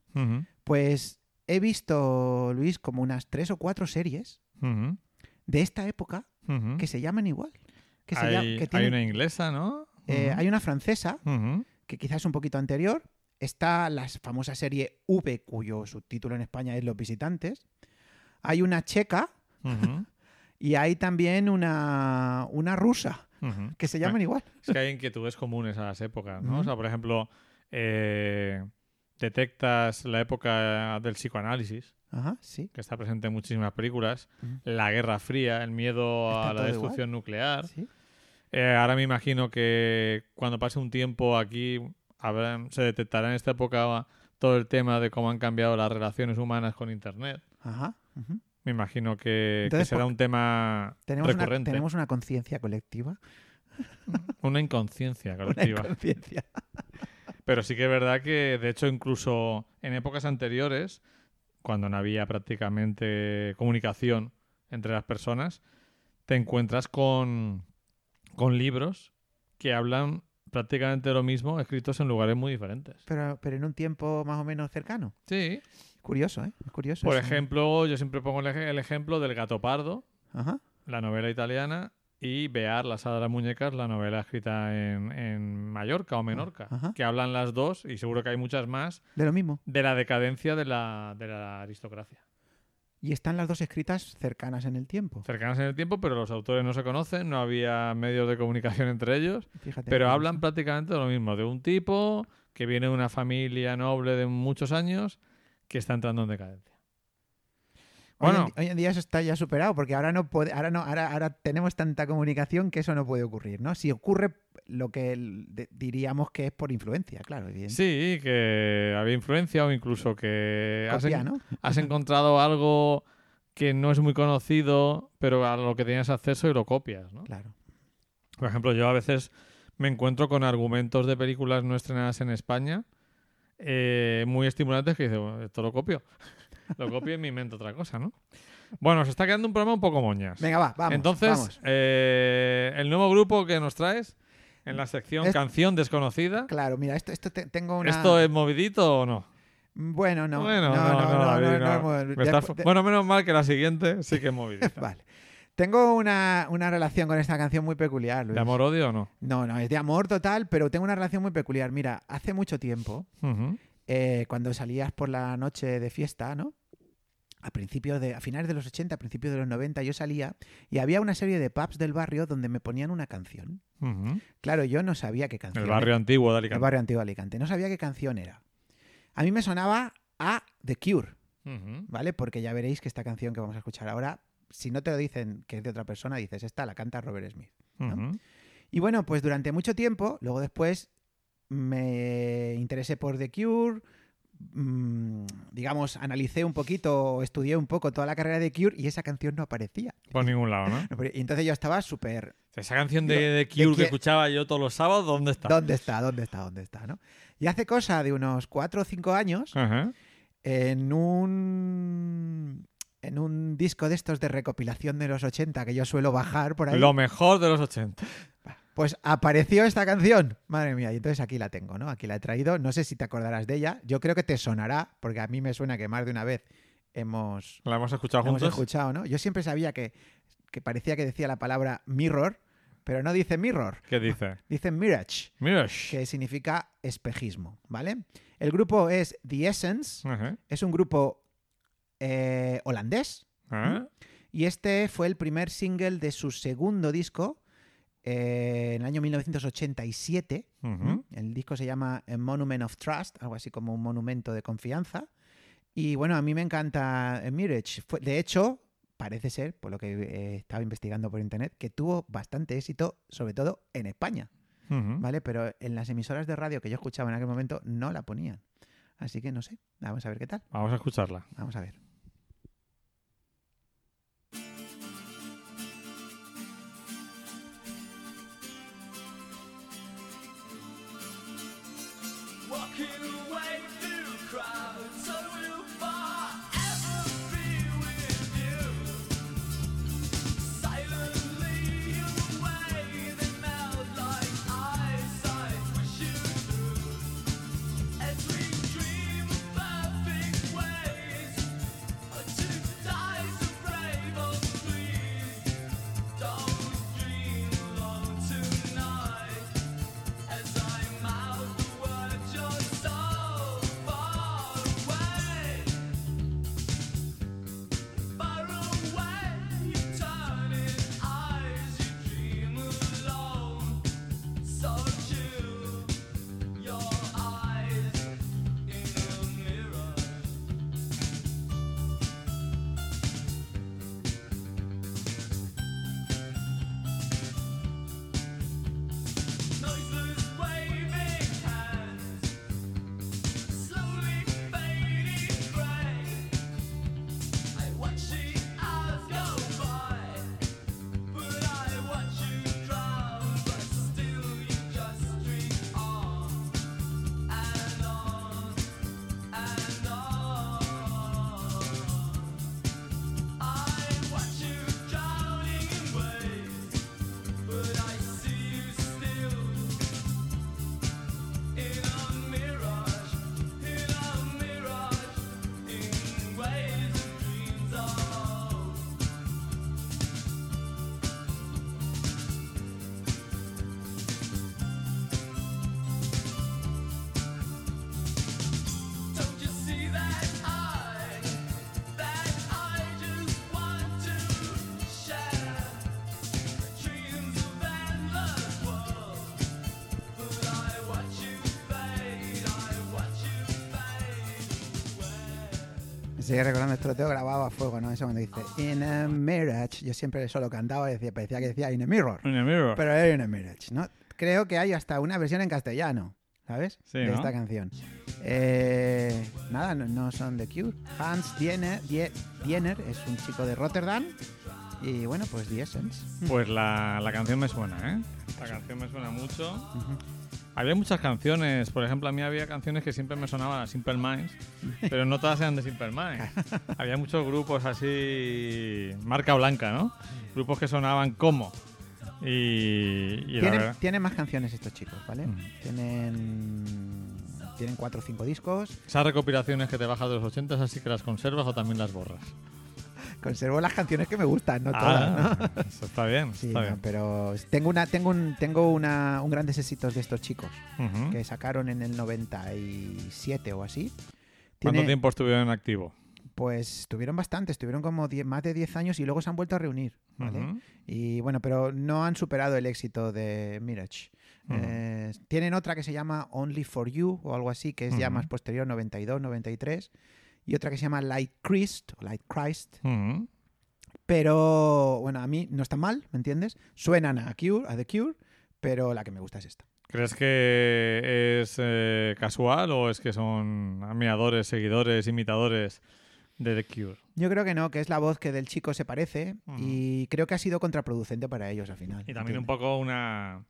Pues he visto, Luis, como unas tres o cuatro series de esta época que se llaman igual. Que se hay, una inglesa, ¿no? eh, hay una francesa que quizás es un poquito anterior. Está la famosa serie V, cuyo subtítulo en España es Los Visitantes. Hay una checa y hay también una, una rusa que se llaman igual. Es que hay inquietudes comunes a las épocas, ¿no? O sea, por ejemplo, eh, detectas la época del psicoanálisis, Ajá, sí. que está presente en muchísimas películas, la Guerra Fría, el miedo Está a la destrucción nuclear. sí. Eh, ahora me imagino que cuando pase un tiempo aquí habrá- se detectará en esta época todo el tema de cómo han cambiado las relaciones humanas con Internet. Ajá. Me imagino que, será un tema Tenemos una, recurrente. tenemos una conciencia colectiva. Una inconsciencia Una colectiva. inconsciencia. Pero sí que es verdad que, de hecho, incluso en épocas anteriores, cuando no había prácticamente comunicación entre las personas, te encuentras con, con libros que hablan prácticamente lo mismo, escritos en lugares muy diferentes. Pero, pero en un tiempo más o menos cercano. Sí. Curioso, ¿eh? Es curioso. Por eso. ejemplo, yo siempre pongo el, ej- el ejemplo del Gato Pardo, Ajá. la novela italiana, y Bear, la sala de las muñecas, la novela escrita en, en Mallorca o Menorca, Ajá. que hablan las dos, y seguro que hay muchas más, De lo mismo. de la decadencia de la, de la aristocracia. Y están las dos escritas cercanas en el tiempo. Cercanas en el tiempo, pero los autores no se conocen, no había medios de comunicación entre ellos, Fíjate. pero hablan prácticamente de lo mismo, de un tipo que viene de una familia noble de muchos años que está entrando en decadencia. Hoy en Bueno, hoy, en día eso está ya superado, porque ahora no puede, ahora no, ahora, ahora tenemos tanta comunicación que eso no puede ocurrir, ¿no? Si ocurre lo que diríamos que es por influencia, claro, evidente. sí, que había influencia o incluso que has, Copia, en- ¿no? has encontrado algo que no es muy conocido, pero a lo que tienes acceso y lo copias, ¿no? Claro. Por ejemplo, yo a veces me encuentro con argumentos de películas no estrenadas en España eh, muy estimulantes que dice, "Bueno, esto lo copio. lo copio y me invento otra cosa, ¿no? Bueno, se está quedando un programa un poco moñas. Venga, va, vamos. Entonces, vamos. eh, el nuevo grupo que nos traes en la sección Es- Canción Desconocida, Claro, mira, esto, esto te- tengo una... ¿esto es movidito o no? Bueno, no. bueno, no, no, no, bueno, menos mal que la siguiente sí que es movidita. Vale. Tengo una, una relación con esta canción muy peculiar, Luis. ¿De amor-odio o no? No, no, es de amor total, pero tengo una relación muy peculiar. Mira, hace mucho tiempo, eh, cuando salías por la noche de fiesta, ¿no? A principios de, a finales de los 80, a principios de los 90, yo salía y había una serie de pubs del barrio donde me ponían una canción. Claro, yo no sabía qué canción. El barrio antiguo de El Alicante. barrio antiguo de Alicante. No sabía qué canción era. A mí me sonaba a The Cure. ¿vale? Porque ya veréis que esta canción que vamos a escuchar ahora, si no te lo dicen que es de otra persona, dices, esta la canta Robert Smith. Y bueno, pues durante mucho tiempo, luego después me interesé por The Cure, mm, digamos, analicé un poquito, estudié un poco toda la carrera de Cure y esa canción no aparecía. Por ningún lado, ¿no? Y entonces yo estaba súper... Esa canción de, de de Cure que que- escuchaba yo todos los sábados, ¿dónde está? ¿Dónde está? ¿Dónde está? ¿Dónde está? ¿no? Y hace cosa de unos cuatro o cinco años, Ajá. en un... En un disco de estos de recopilación de los 80 que yo suelo bajar por ahí, Lo mejor de los 80. Pues apareció esta canción. Madre mía, y entonces aquí la tengo, ¿no? Aquí la he traído. No sé si te acordarás de ella. Yo creo que te sonará, porque a mí me suena que más de una vez hemos, La hemos escuchado hemos juntos. escuchado, ¿no? Yo siempre sabía que, que parecía que decía la palabra mirror, pero no dice mirror, ¿Qué dice? dice mirage, Mira. shh. que significa espejismo, ¿vale? El grupo es The Essence, es un grupo eh, holandés, Ah. y este fue el primer single de su segundo disco eh, en el año 1987. Ujú. El disco se llama A Monument of Trust, algo así como un monumento de confianza. Y bueno, a mí me encanta eh, Mirage. Fue- de hecho, parece ser, por lo que he estado investigando por internet, que tuvo bastante éxito, sobre todo en España. ¿vale? Pero en las emisoras de radio que yo escuchaba en aquel momento no la ponían. Así que no sé, vamos a ver qué tal. Vamos a escucharla. Vamos a ver. Walking Sigue recordando esto, lo tengo grabado a fuego, ¿no? Eso cuando dice In a mirage. Yo siempre solo cantaba y decía, parecía que decía In a mirror. In a mirror. Pero era In a mirage, ¿no? Creo que hay hasta una versión en castellano, ¿sabes? Sí, de ¿no? esta canción. Eh, nada, no, no son The Cure. Hans Diener, Die- Diener es un chico de Rotterdam. Y bueno, pues The Essence. Pues la, la canción me suena, ¿eh? La canción me suena mucho. Ujú. Había muchas canciones, por ejemplo, a mí había canciones que siempre me sonaban a Simple Minds, pero no todas eran de Simple Minds. había muchos grupos así, marca blanca, ¿no? Grupos que sonaban como. Y, y Tienen, verdad- tienen más canciones estos chicos, ¿vale? Tienen, tienen cuatro o cinco discos. esas recopilaciones que te bajas de los 80 así que las conservas o también las borras. Conservo las canciones que me gustan, no todas, ¿no? Ah, eso está bien, Sí, está no, bien. pero tengo una, tengo un, tengo una, un grandes éxitos de estos chicos que sacaron en el 97 o así. ¿Cuánto tiempo estuvieron en activo? Pues tuvieron bastante, estuvieron como 10 más de 10 años y luego se han vuelto a reunir, ¿vale? Y bueno, pero no han superado el éxito de Mirage. Eh, tienen otra que se llama Only for You o algo así, que es ya más posterior, 92, 93. Y otra que se llama Light Christ, o Light Christ. Ujú. Pero bueno, a mí no está mal, ¿me entiendes? Suenan a Cure, a The Cure, pero la que me gusta es esta. ¿Crees que es eh, casual o es que son admiradores, seguidores, imitadores de The Cure? Yo creo que no, que es la voz que del chico se parece y creo que ha sido contraproducente para ellos al final. Y también un poco una,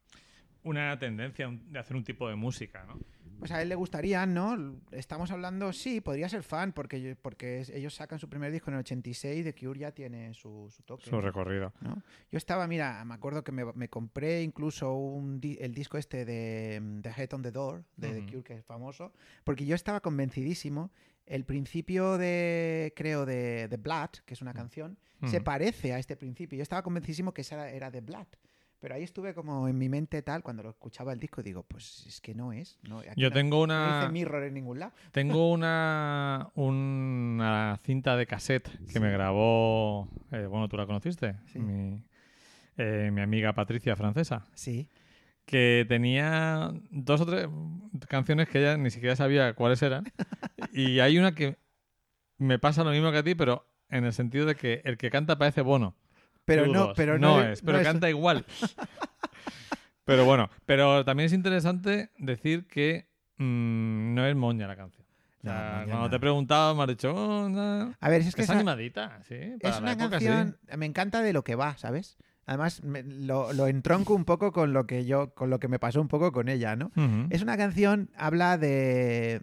una tendencia de hacer un tipo de música, ¿no? Pues a él le gustaría, ¿no? Estamos hablando, sí, podría ser fan porque, porque ellos sacan su primer disco en el 86 The Cure ya tiene su, su toque. Su recorrido. ¿no? Yo estaba, mira, me acuerdo que me, me compré incluso un di- el disco este de mm, The Head on the Door, de Ujú. The Cure, que es famoso, porque yo estaba convencidísimo. El principio de, creo, de The Blood, que es una canción, se parece a este principio. Yo estaba convencidísimo que esa era, era The Blood. Pero ahí estuve como en mi mente tal, cuando lo escuchaba el disco, digo, pues es que no es. No, aquí Yo no- tengo no una, dice Mirror en ningún lado. tengo una, una cinta de cassette que me grabó, eh, bueno, tú la conociste, Sí. mi, eh, mi amiga Patricia francesa. Sí. que tenía dos o tres canciones que ella ni siquiera sabía cuáles eran. y hay una que me pasa lo mismo que a ti, pero en el sentido de que el que canta parece Bono. Pero U2. no, pero no, es, pero no canta igual. pero bueno, pero también es interesante decir que mm, no es moña la canción. O sea, cuando no. te he preguntado, me has dicho, "Oh, no". A ver, es es, que esa- animadita, sí. para es una época, sí. canción, me encanta de lo que va, ¿sabes? Además, me- lo, lo entronco un poco con lo que yo, con lo que me pasó un poco con ella, ¿no? Es una canción, habla de.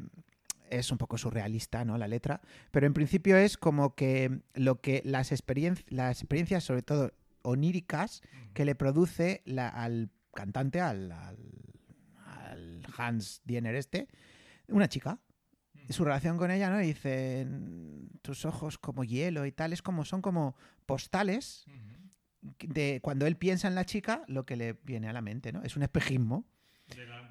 Es un poco surrealista, ¿no? La letra. Pero en principio es como que lo que las, experien- las experiencias, sobre todo oníricas, que le produce la- al cantante, al, al- al Hans Diener este, una chica. Su relación con ella, ¿no? Y dice, tus ojos como hielo y tal, es como, son como postales de cuando él piensa en la chica, lo que le viene a la mente, ¿no? Es un espejismo. De la-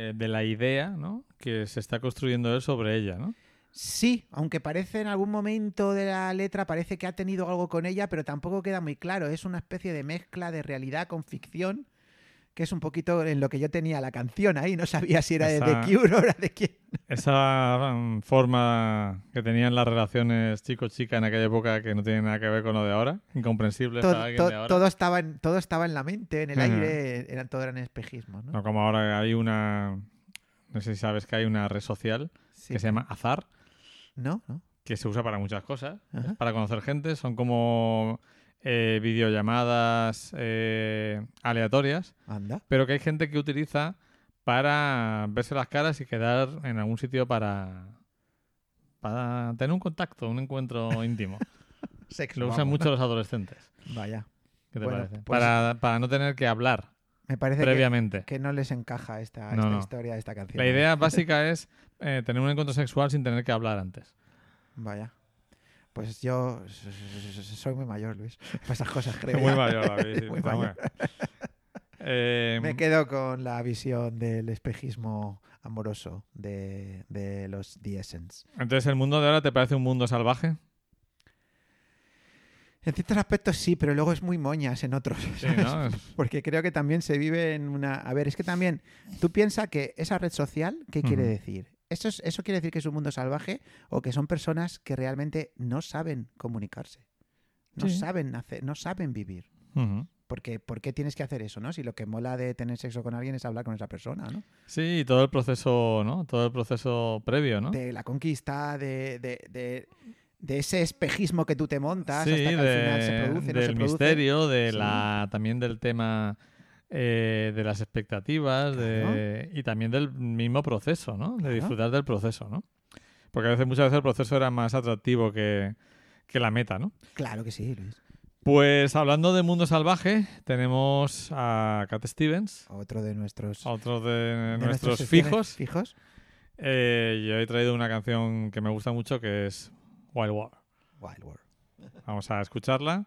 de, de la idea ¿no? que se está construyendo él sobre ella, ¿no? Sí, aunque parece en algún momento de la letra, parece que ha tenido algo con ella, pero tampoco queda muy claro. Es una especie de mezcla de realidad con ficción, que es un poquito en lo que yo tenía la canción ahí. No sabía si era de Esa- The Cure o era de quién. Esa mm, forma que tenían las relaciones chico-chica en aquella época que no tiene nada que ver con lo de ahora, incomprensible Todo, para to- de ahora. todo estaba en, todo estaba en la mente, en el aire, eran, todo eran espejismos. ¿no? No como ahora hay una... No sé si sabes que hay una red social Sí. que se llama Azar, ¿No? ¿No? que se usa para muchas cosas, Ajá. para conocer gente. Son como eh, videollamadas eh, aleatorias, Anda. pero que hay gente que utiliza para verse las caras y quedar en algún sitio para, para tener un contacto, un encuentro íntimo. Sexo. Lo usan vamos, mucho los adolescentes. Vaya. ¿Qué te Bueno, parece? pues- para, para no tener que hablar Me parece que, previamente. que no les encaja esta, No, esta no. historia, esta canción. La idea básica es eh, tener un encuentro sexual sin tener que hablar antes. Vaya. Pues yo soy muy mayor, Luis. Para esas cosas creo. Muy mayor, David, Muy mayor. Eh, Me quedo con la visión del espejismo amoroso de, de los The Essence. entonces, ¿el mundo de ahora te parece un mundo salvaje? En ciertos aspectos sí, pero luego es muy moñas en otros. Sí. ¿no? Porque creo que también se vive en una... A ver, es que también tú piensas que esa red social, ¿qué quiere Ujú. decir? ¿Eso, es- ¿Eso quiere decir que es un mundo salvaje o que son personas que realmente no saben comunicarse? No Sí. saben hacer, no saben vivir. Ujú. Porque, ¿Por qué tienes que hacer eso, no? Si lo que mola de tener sexo con alguien es hablar con esa persona, ¿no? Sí, y todo el proceso, ¿no? Todo el proceso previo, ¿no? De la conquista, de, de, de- de ese espejismo que tú te montas sí, hasta que de- al final se produce, no del se produce. misterio, de Sí. la también del tema eh, de las expectativas de, y también del mismo proceso, ¿no? De Claro. disfrutar del proceso, ¿no? Porque a veces, muchas veces el proceso era más atractivo que, que la meta, ¿no? Claro que sí, Luis. Pues hablando de mundo salvaje, tenemos a Cat Stevens, Otro de nuestros, otro de, de nuestros fijos. fijos. Eh, yo he traído una canción que me gusta mucho que es Wild War. Wild World. Vamos a escucharla.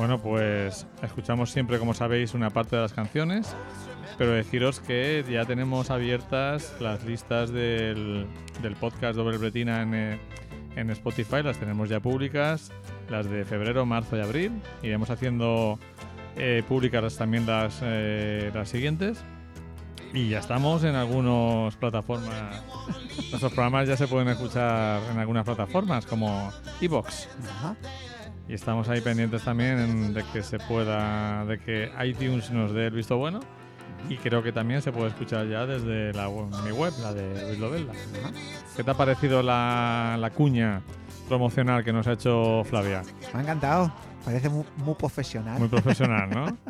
Bueno, pues escuchamos siempre, como sabéis, una parte de las canciones, pero deciros que ya tenemos abiertas las listas del, del podcast Doble Bretina en, eh, en Spotify, las tenemos ya públicas, las de febrero, marzo y abril. Iremos haciendo eh, públicas también las, eh, las siguientes. Y ya estamos en algunas plataformas. Nuestros programas ya se pueden escuchar en algunas plataformas como Evox. Y estamos ahí pendientes también de que se pueda, de que iTunes nos dé el visto bueno. Y creo que también se puede escuchar ya desde la, web- mi web, la de Luis Lobelda. Ajá. ¿Qué te ha parecido la, la cuña promocional que nos ha hecho Flavia? Me ha encantado. Parece muy, muy profesional. Muy profesional, ¿no?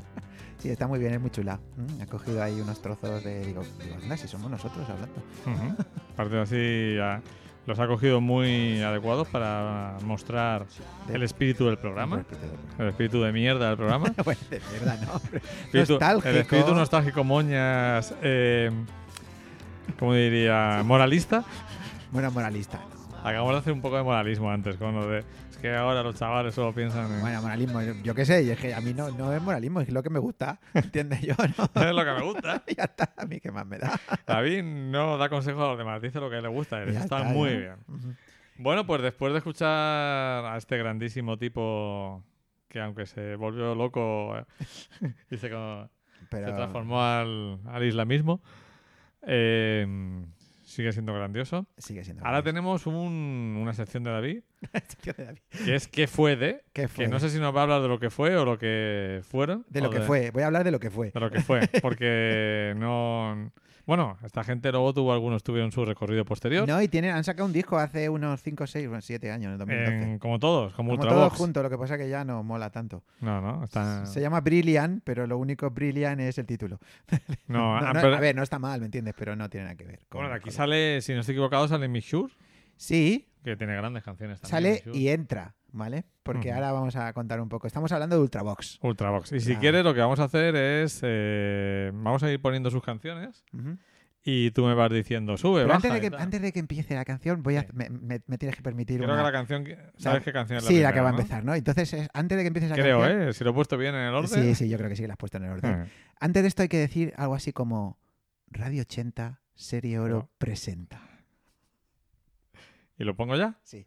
Sí, está muy bien, es muy chula. Mm, Ha cogido ahí unos trozos de. Digo, digo anda, si somos nosotros hablando. Ujú. Aparte así, ya los ha cogido muy adecuados para mostrar el espíritu del programa. El espíritu de mierda del programa. bueno, de verdad, no. hombre. Espíritu- el espíritu nostálgico moñas, eh, como diría, moralista. Bueno, moralista. Acabamos de hacer un poco de moralismo antes con lo de. Que ahora los chavales solo piensan en. Bueno, moralismo, yo- qué sé, y es que a mí no, no es moralismo, es lo que me gusta, ¿entiendes yo? ¿no? es lo que me gusta. ya está, a mí qué más me da. David no da consejos a los demás, dice lo que le gusta. Está, está, muy ya. bien. Bueno, pues después de escuchar a este grandísimo tipo que, aunque se volvió loco eh, y se, co- Pero, se transformó al, al islamismo, eh, sigue siendo grandioso. Sigue siendo. Ahora tenemos un- una sección de David, Tío de David. que es ¿Qué fue de? ¿Qué fue? Que no sé si nos va a hablar de lo que fue o lo que fueron. De lo que fue, voy a hablar de lo que fue. De lo que fue, porque no... Bueno, esta gente luego tuvo algunos tuvieron su recorrido posterior, No, y tienen, han sacado un disco hace unos 5, 6, 7 años, en el 2012. en- como todos, como, Como todos juntos, lo que pasa que ya no mola tanto. No, no, está... Se llama Brilliant, pero lo único Brilliant es el título. No, No, ah, no, pero- a ver, no está mal, ¿me entiendes? Pero no tiene nada que ver. con- bueno, aquí con- sale, si no estoy equivocado, sale Mick Sure, Sí, que tiene grandes canciones también. sale y entra. ¿Vale? Porque ahora vamos a contar un poco. Estamos hablando de Ultravox. Ultravox. Y si quieres, lo que vamos a hacer es. eh, vamos a ir poniendo sus canciones y tú me vas diciendo, sube, baja. antes de, que, antes de que empiece la canción, voy a, Sí. me, me- me tienes que permitir Creo una... que la canción. ¿Sabes qué canción es la Sí, la que va a empezar, ¿no? Entonces, es- antes de que empieces la Creo, canción... ¿eh? Si lo he puesto bien en el orden. Sí, sí, yo creo que sí que la has puesto en el orden. Eh. Antes de esto hay que decir algo así como Radio 80, Serie Oro No. presenta. ¿Y lo pongo ya? Sí.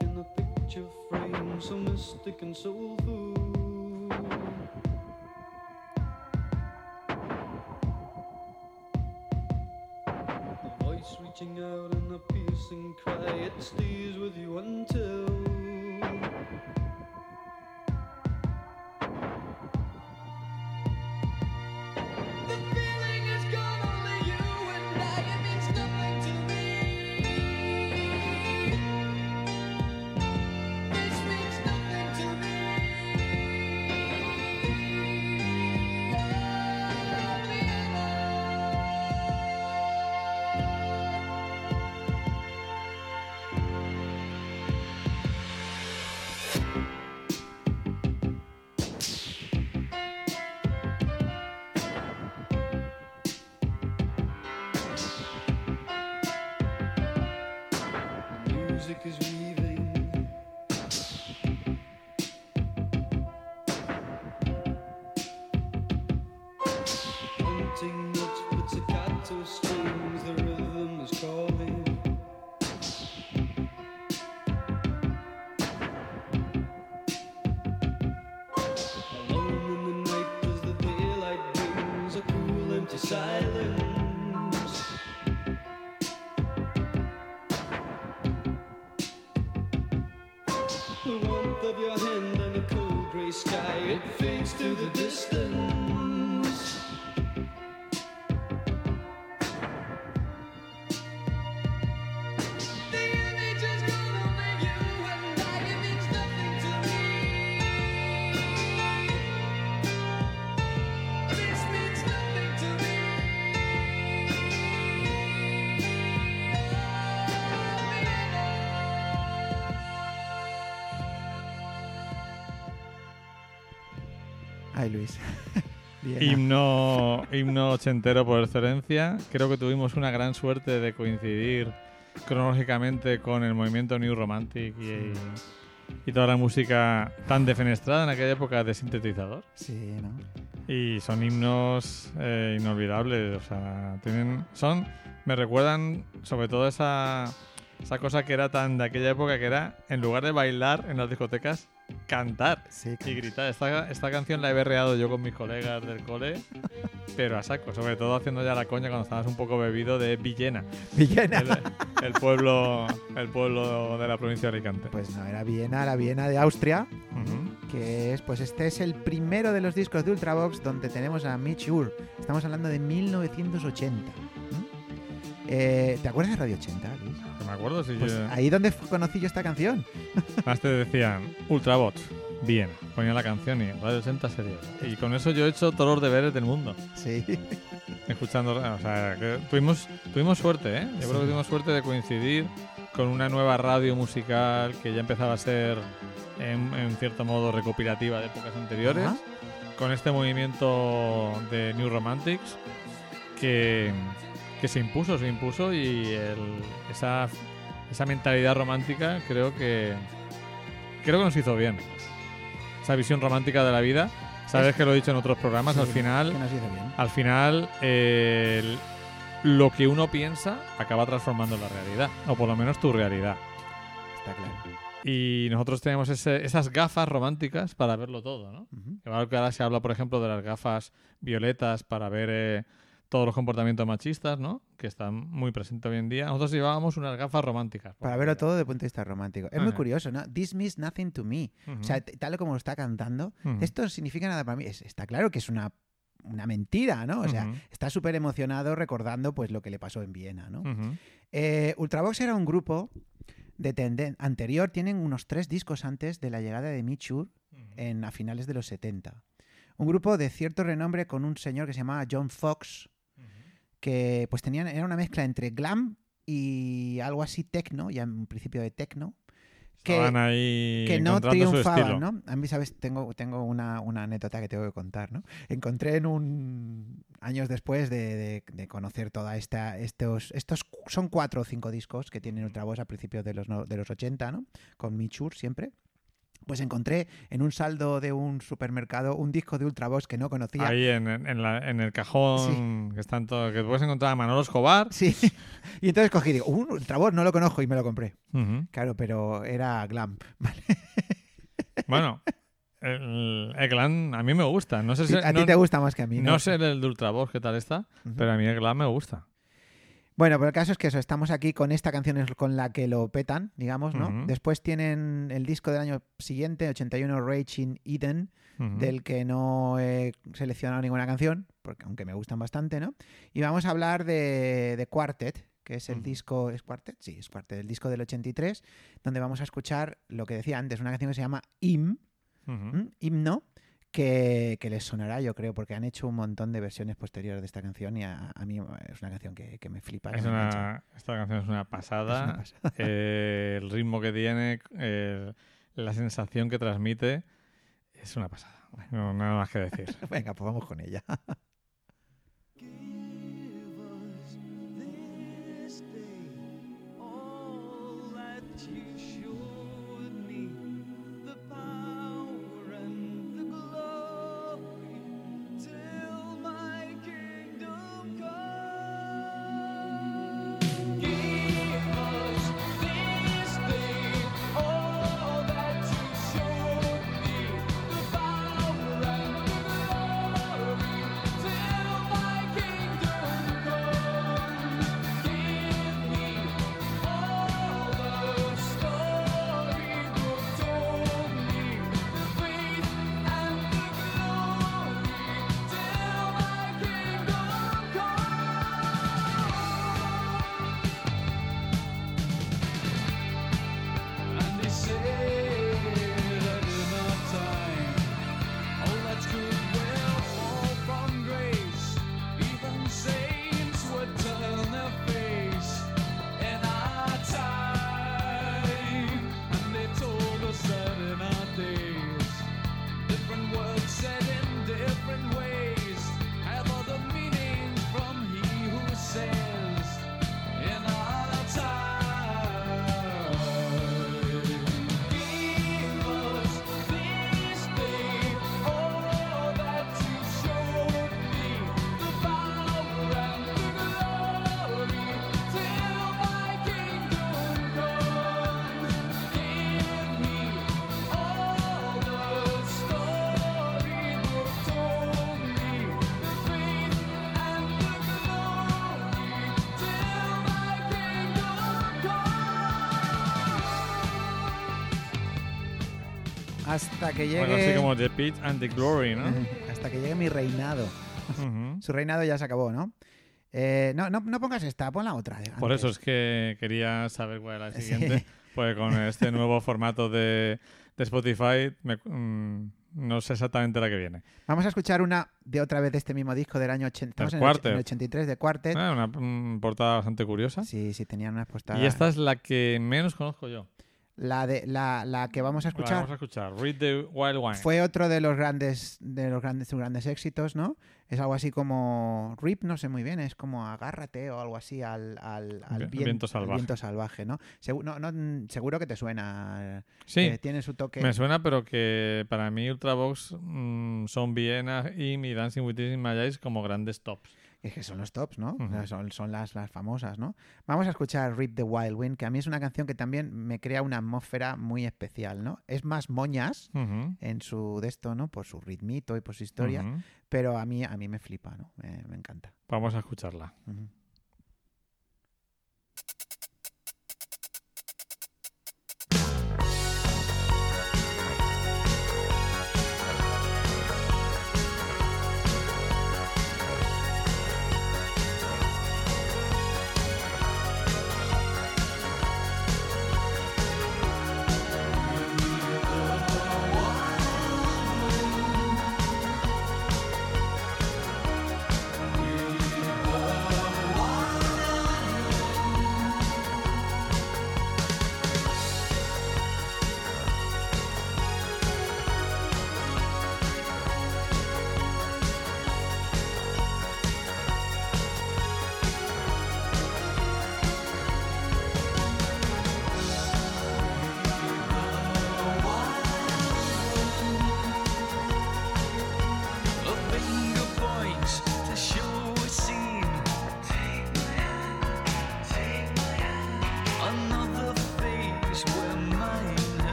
walked in the cold air. Freezing breath on the window pane, lying and waiting. A man in the dark in a picture frame, so mystic and soulful. A voice reaching out in a piercing cry, it stays with you until. Of your hand and a cold gray sky, it fades to the distance. Himno, himno ochentero por excelencia. Creo que tuvimos una gran suerte de coincidir cronológicamente con el movimiento New Romantic y, y toda la música tan defenestrada en aquella época de sintetizador. Sí, ¿no? Y son himnos eh, inolvidables. O sea, tienen, son, me recuerdan sobre todo esa, esa cosa que era tan de aquella época que era, en lugar de bailar en las discotecas, cantar Sí, y gritar. Esta, esta canción la he berreado yo con mis colegas del cole, pero a saco, sobre todo haciendo ya la coña cuando estabas un poco bebido de Villena, Villena. el, el pueblo, el pueblo de la provincia de Alicante. Pues no, era Viena, la Viena de Austria, que es, pues este es el primero de los discos de Ultravox donde tenemos a Mitch Ure. Estamos hablando de 1980. Eh, ¿Te acuerdas de Radio 80, Luis? Que me acuerdo si Pues yo- ahí donde conocí yo esta canción. Más te decían Ultrabots, bien, ponía la canción y Radio 80 sería. Y con eso yo he hecho todos los deberes del mundo, Sí. escuchando. O sea, que tuvimos, tuvimos suerte, ¿eh? Yo creo que tuvimos suerte de coincidir con una nueva radio musical que ya empezaba a ser, en, en cierto modo, recopilativa de épocas anteriores. Ajá. Con este movimiento de New Romantics que, que se impuso, se impuso y el- esa, esa mentalidad romántica creo que creo que nos hizo bien. Esa visión romántica de la vida. Sabes que lo he dicho en otros programas, al final Que nos hizo bien. al final eh, el- lo que uno piensa acaba transformando la realidad, o por lo menos tu realidad. Está claro. Y nosotros tenemos ese- esas gafas románticas para verlo todo, ¿no? Que ahora se habla, por ejemplo, de las gafas violetas para ver eh, todos los comportamientos machistas, ¿no? que está muy presente hoy en día. Nosotros llevábamos unas gafas románticas. Para verlo todo desde el punto de vista romántico. Es muy curioso, ¿no? This means nothing to me. O sea, tal como lo está cantando, esto no significa nada para mí. Es- está claro que es una, una mentira, ¿no? O sea, está súper emocionado recordando pues lo que le pasó en Viena, ¿no? Eh, Ultravox era un grupo de tenden anterior, tienen unos tres discos antes de la llegada de Michur en, a finales de los 70. Un grupo de cierto renombre con un señor que se llamaba John Fox, que pues tenían, era una mezcla entre glam y algo así techno, ya en principio de techno, que, ahí que no triunfaban. ¿no? A mí, ¿sabes? Tengo, tengo una, una anécdota que tengo que contar, ¿no? Encontré en un... años después de, de- de conocer toda esta... Estos, estos son cuatro o cinco discos que tienen Ultravox a principios de los, de los 80, ¿no? Con Michur siempre. Pues encontré en un saldo de un supermercado un disco de Ultravox que no conocía. Ahí en, en la- en el cajón que están todos, que puedes encontrar a Manolo Escobar. Sí. y entonces cogí y digo, un Ultravox no lo conozco y me lo compré. Claro, pero era glam. Vale. Bueno, el, el Glam a mí me gusta. No sé si, a no, ti te gusta más que a mí, ¿no? no sé el de Ultravox qué tal está, pero a mí el Glam me gusta. Bueno, pero el caso es que eso, estamos aquí con esta canción es con la que lo petan, digamos, ¿no? Después tienen el disco del año siguiente, 81, Rage in Eden, del que no he seleccionado ninguna canción, porque aunque me gustan bastante, ¿no? Y vamos a hablar de, de Quartet, que es el disco, ¿es Quartet? Sí, es Quartet, el disco del 83, donde vamos a escuchar lo que decía antes, una canción que se llama Him, Ujú. ¿m? himno, que, que les sonará, yo creo, porque han hecho un montón de versiones posteriores de esta canción y a, a mí es una canción que, que me flipa. que me esta canción es una pasada. Es una pasada. Eh, el ritmo que tiene, eh, la sensación que transmite, es una pasada. No, nada más que decir. Venga, pues vamos con ella. que llegue. Bueno, así como The Pitch and the Glory, ¿no? Hasta que llegue mi reinado. Su reinado ya se acabó, ¿no? Eh, no, no, no pongas esta, pon la otra. de Por eso antes. es que quería saber cuál era la Sí. siguiente. Pues con este nuevo formato de, de Spotify, me- mm, no sé exactamente la que viene. Vamos a escuchar una de otra vez de este mismo disco del año 80, estamos en el, och- Quartet. en el 83 de Quartet. Ah, una mm, portada bastante curiosa. Sí, sí, tenían unas postadas. Y esta es la que menos conozco yo. La, de, la, la que vamos a La escuchar Vamos a escuchar. Read the Wild Wine. fue otro de los grandes de los grandes, sus grandes éxitos, ¿no? Es algo así como Rip, no sé muy bien, es como agárrate o algo así al, al, al Vi- vien- viento al salvaje. viento salvaje, ¿no? Segu- no, no, seguro que te suena. Sí, eh, tiene su toque. me suena, pero que para mí Ultravox mm, son Viena y mi Dancing with Disney My Eyes como grandes tops. Es que son los tops, ¿no? Son, son las, las famosas, ¿no? Vamos a escuchar Rip the Wild Wind, que a mí es una canción que también me crea una atmósfera muy especial, ¿no? Es más moñas en su de esto, ¿no? Por su ritmito y por su historia, pero a mí, a mí me flipa, ¿no? Me, me encanta. Vamos a escucharla.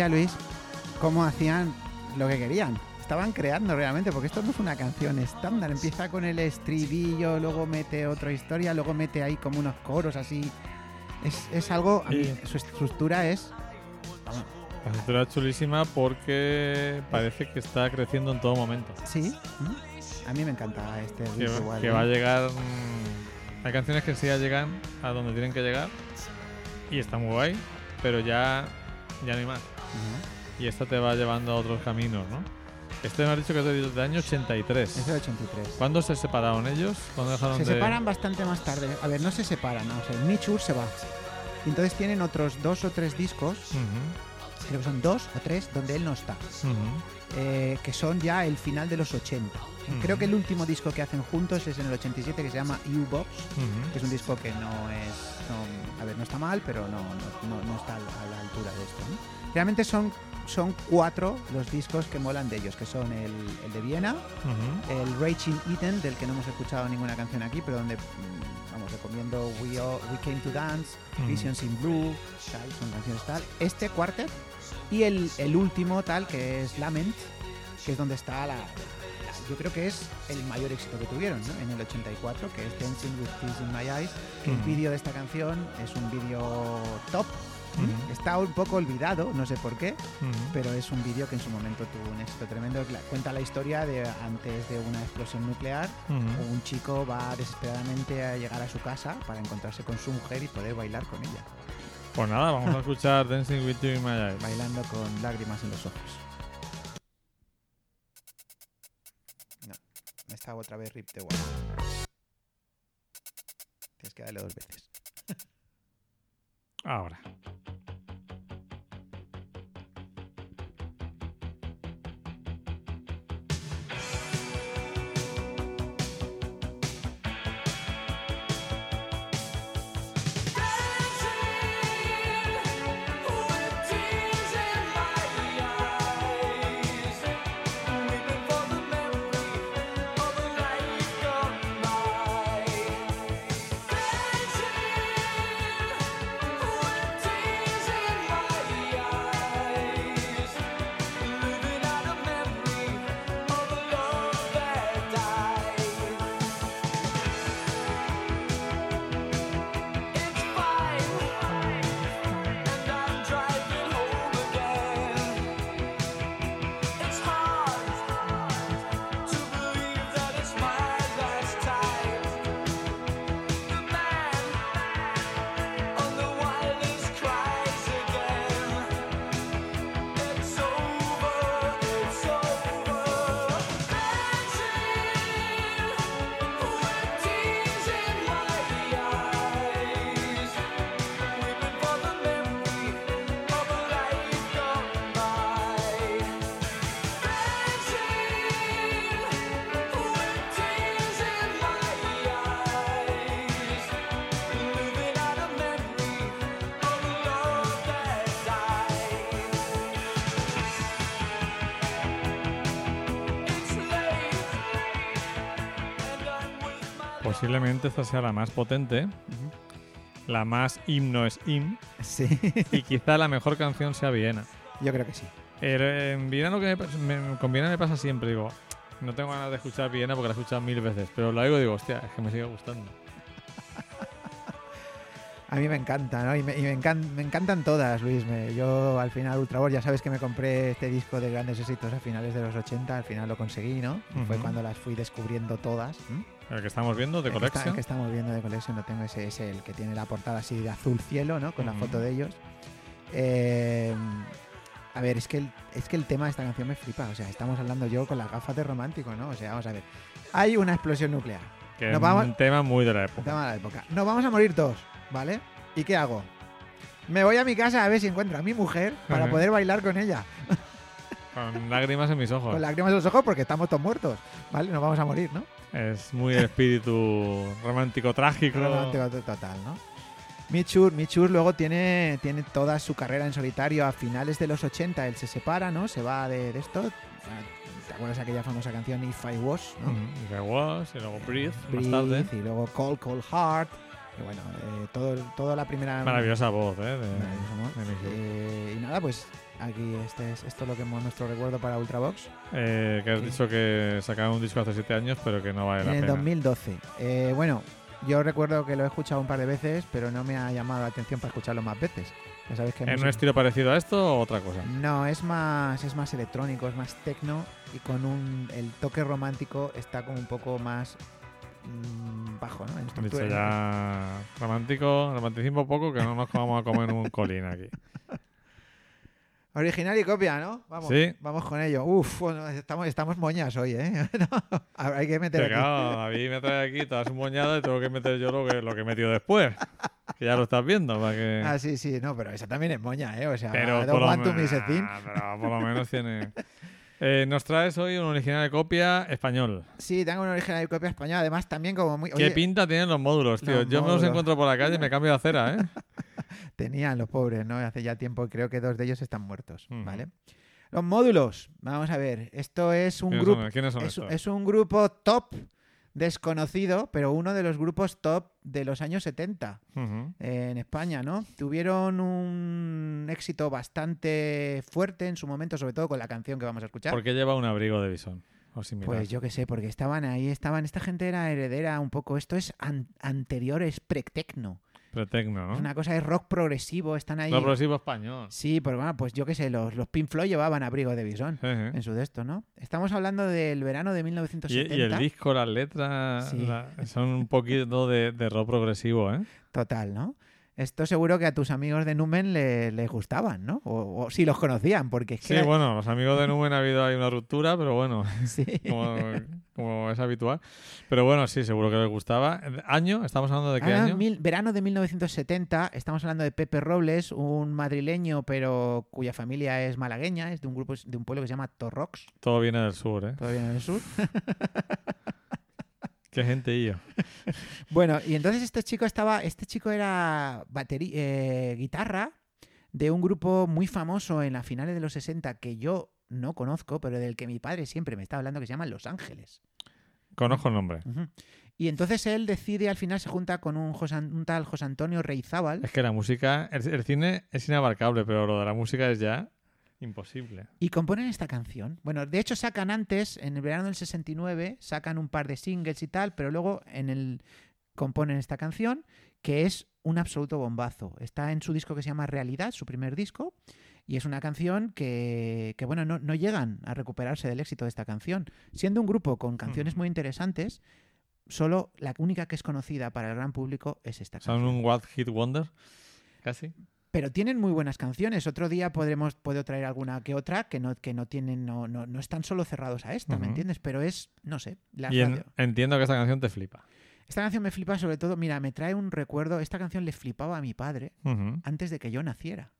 Maravilla, Luis, cómo hacían lo que querían. Estaban creando realmente, porque esto no es una canción estándar. Empieza con el estribillo, luego mete otra historia, luego mete ahí como unos coros así. Es, es algo. a mí, Sí. su estructura es. vamos, La estructura es chulísima porque parece que está creciendo en todo momento. sí. A mí me encanta este Que, igual, que ¿eh? va a llegar. mm, hay canciones que sí ya llegan a donde tienen que llegar y está muy guay, pero ya, ya no hay más. Y esta te va llevando a otros caminos, ¿no? Este me has dicho que es del del año 83. Es del 83. ¿Cuándo se separaron ellos? ¿Cuándo dejaron Se de.? separan bastante más tarde. A ver, no se separan, ¿no? O sea, se va. Y entonces tienen otros dos o tres discos, Ujú, creo que son dos o tres, donde él no está. ujú, eh, que son ya el final de los 80. Creo Ujú. que el último disco que hacen juntos es en el 87, que se llama U-Box, que es un disco que no es. no- a ver, no está mal, pero no, no, no- está a la altura de esto. ¿no? Realmente son, son cuatro los discos que molan de ellos, que son el, el de Viena, el Raging Eden, del que no hemos escuchado ninguna canción aquí, pero donde, mm, vamos, recomiendo We, All- We Came to Dance, Ujú. Visions in Blue, tal, son canciones tal. Este Quartet y el, el último tal, que es Lament, que es donde está la, Yo creo que es el mayor éxito que tuvieron, ¿no? En el 84, que es Dancing with Tears in My Eyes. que El Ujú. vídeo de esta canción es un vídeo top. Está un poco olvidado, no sé por qué, pero es un vídeo que en su momento tuvo un éxito tremendo. Cuenta la historia de antes de una explosión nuclear, un chico va desesperadamente a llegar a su casa para encontrarse con su mujer y poder bailar con ella, Pues nada, vamos a escuchar Dancing with You in My Eyes. bailando con lágrimas en los ojos. No, me estaba otra vez Rip the Wall. Tienes que darle dos veces. Ahora. Posiblemente esta sea la más potente, la más himno es him, Sí, y quizá la mejor canción sea Viena. yo creo que sí. En Viena lo que me, me- con Viena me pasa siempre, digo, no tengo ganas de escuchar Viena porque la he escuchado mil veces, pero la oigo y digo, hostia, es que me sigue gustando. A mí me encanta, ¿no? Y me, y me encan- me encantan todas, Luis. Me- yo al final, Ultrabor, ya sabes que me compré este disco de grandes éxitos a finales de los 80, al final lo conseguí, ¿no? Y Fue cuando las fui descubriendo todas. ¿m? El que estamos viendo, de que está- el Collection. que estamos viendo de Collection lo tengo, ese es el que tiene la portada así de azul cielo, ¿no? Con la foto de ellos. Eh, a ver, es que, el, es que el tema de esta canción me flipa. O sea, estamos hablando yo con las gafas de romántico, ¿no? O sea, vamos a ver. Hay una explosión nuclear. Que Nos es vamos- un tema muy de la Un época. tema de la época. Nos vamos a morir todos, ¿vale? ¿Y qué hago? Me voy a mi casa a ver si encuentro a mi mujer para poder bailar con ella. Con lágrimas en mis ojos. Con lágrimas en los ojos porque estamos todos muertos, ¿vale? Nos vamos a morir, ¿no? Es muy el espíritu romántico trágico. Romántico total, ¿no? Michur, Michur luego tiene, tiene toda su carrera en solitario a finales de los 80. Él se separa, ¿no? Se va de, de esto. Ah, ¿Te acuerdas de aquella famosa canción If I Was? ¿no? Ujú. Y The Was, y luego Breathe, más Breathe, tarde. y luego Cold Cold Heart, que bueno, eh, todo, toda la primera... Maravillosa voz, ¿eh? Eh, y nada, pues aquí este es, esto es lo que hemos nuestro recuerdo para Ultravox. Eh, que has Sí. dicho que sacaron un disco hace siete años, pero que no vale la en el pena. 2012. Eh, bueno, yo recuerdo que lo he escuchado un par de veces, pero no me ha llamado la atención para escucharlo más veces. Ya sabes que ¿En un música- estilo parecido a esto o otra cosa? No, es más, es más electrónico, es más tecno y con un el toque romántico está como un poco más mm, bajo, ¿no? En Dicho ya romántico, romanticismo poco, que no nos vamos a comer un colín aquí. Original y copia, ¿no? Vamos, Sí. vamos con ello. Uf, bueno, estamos, estamos moñas hoy, ¿eh? No, hay que meter aquí. claro, David me trae aquí toda su moñada y tengo que meter yo lo que, lo que he metido después. Que ya lo estás viendo, para que... Ah, sí, sí, no, pero esa también es moña, ¿eh? O sea, pero, por lo to miss a thing. Ah, pero por lo menos tiene... Eh, nos traes hoy un original de copia español. Sí, tengo una original y copia española, además también como muy... ¿Qué oye, pinta tienen los módulos, tío? Los Yo me los encuentro por la calle y me cambio de acera, ¿eh? Tenían los pobres, ¿no? Hace ya tiempo, creo que dos de ellos están muertos. ¿vale? Los módulos, vamos a ver, esto es un ¿Quiénes grupo... son, ¿quiénes son Es, es un grupo top desconocido, pero uno de los grupos top de los años 70 Ujú. eh, en España, ¿no? Tuvieron un éxito bastante fuerte en su momento, sobre todo con la canción que vamos a escuchar. ¿Por qué lleva un abrigo de bisón? O similar. Pues yo qué sé, porque estaban ahí, estaban, esta gente era heredera un poco, esto es an- anterior, es pre-tecno. Pretecno, ¿no? Es una cosa de rock progresivo, están ahí. Lo progresivo español. Sí, pues bueno, pues yo qué sé, los, los Pink Floyd llevaban abrigo de bisón en su de esto, ¿no? Estamos hablando del verano de Y, 1970. y el disco, las letras, Sí. la- son un poquito de, de rock progresivo, ¿eh? Total, ¿no? Esto seguro que a tus amigos de Numen le- les gustaban, ¿no? O, o si los conocían, porque. Sí, era- bueno, los amigos de Numen ha habido ahí una ruptura, pero bueno, sí. como, como es habitual. Pero bueno, sí, seguro que les gustaba. ¿Año? ¿Estamos hablando de qué Ah, año? mil- verano de 1970, estamos hablando de Pepe Robles, un madrileño, pero cuya familia es malagueña, es de un grupo, de un pueblo que se llama Torrox, Todo viene del sur, ¿eh? todavía en el sur. Qué gente yo. Bueno, y entonces este chico estaba, este chico era eh, guitarra de un grupo muy famoso en las finales de los 60 que yo no conozco, pero del que mi padre siempre me está hablando, que se llama Los Ángeles. Conozco el nombre. Y entonces él decide, al final se junta con un, José An- un tal José Antonio Reizábal Es que la música, el, el cine es inabarcable, pero lo de la música es ya imposible. y componen esta canción. Bueno, de hecho sacan antes, en el verano del 69, sacan un par de singles y tal, pero luego en el componen esta canción que es un absoluto bombazo. Está en su disco que se llama Realidad, su primer disco, y es una canción que, que, bueno, no, no llegan a recuperarse del éxito de esta canción. Siendo un grupo con canciones muy interesantes, solo la única que es conocida para el gran público es esta Son canción. un What Hit Wonder, casi. Pero tienen muy buenas canciones. Otro día podremos, puedo traer alguna que otra que no, que no tienen, no, no, no están solo cerrados a esta, ¿me entiendes? Pero es, no sé, la Y en- entiendo que esta canción te flipa. Esta canción me flipa sobre todo, mira, me trae un recuerdo, esta canción le flipaba a mi padre antes de que yo naciera.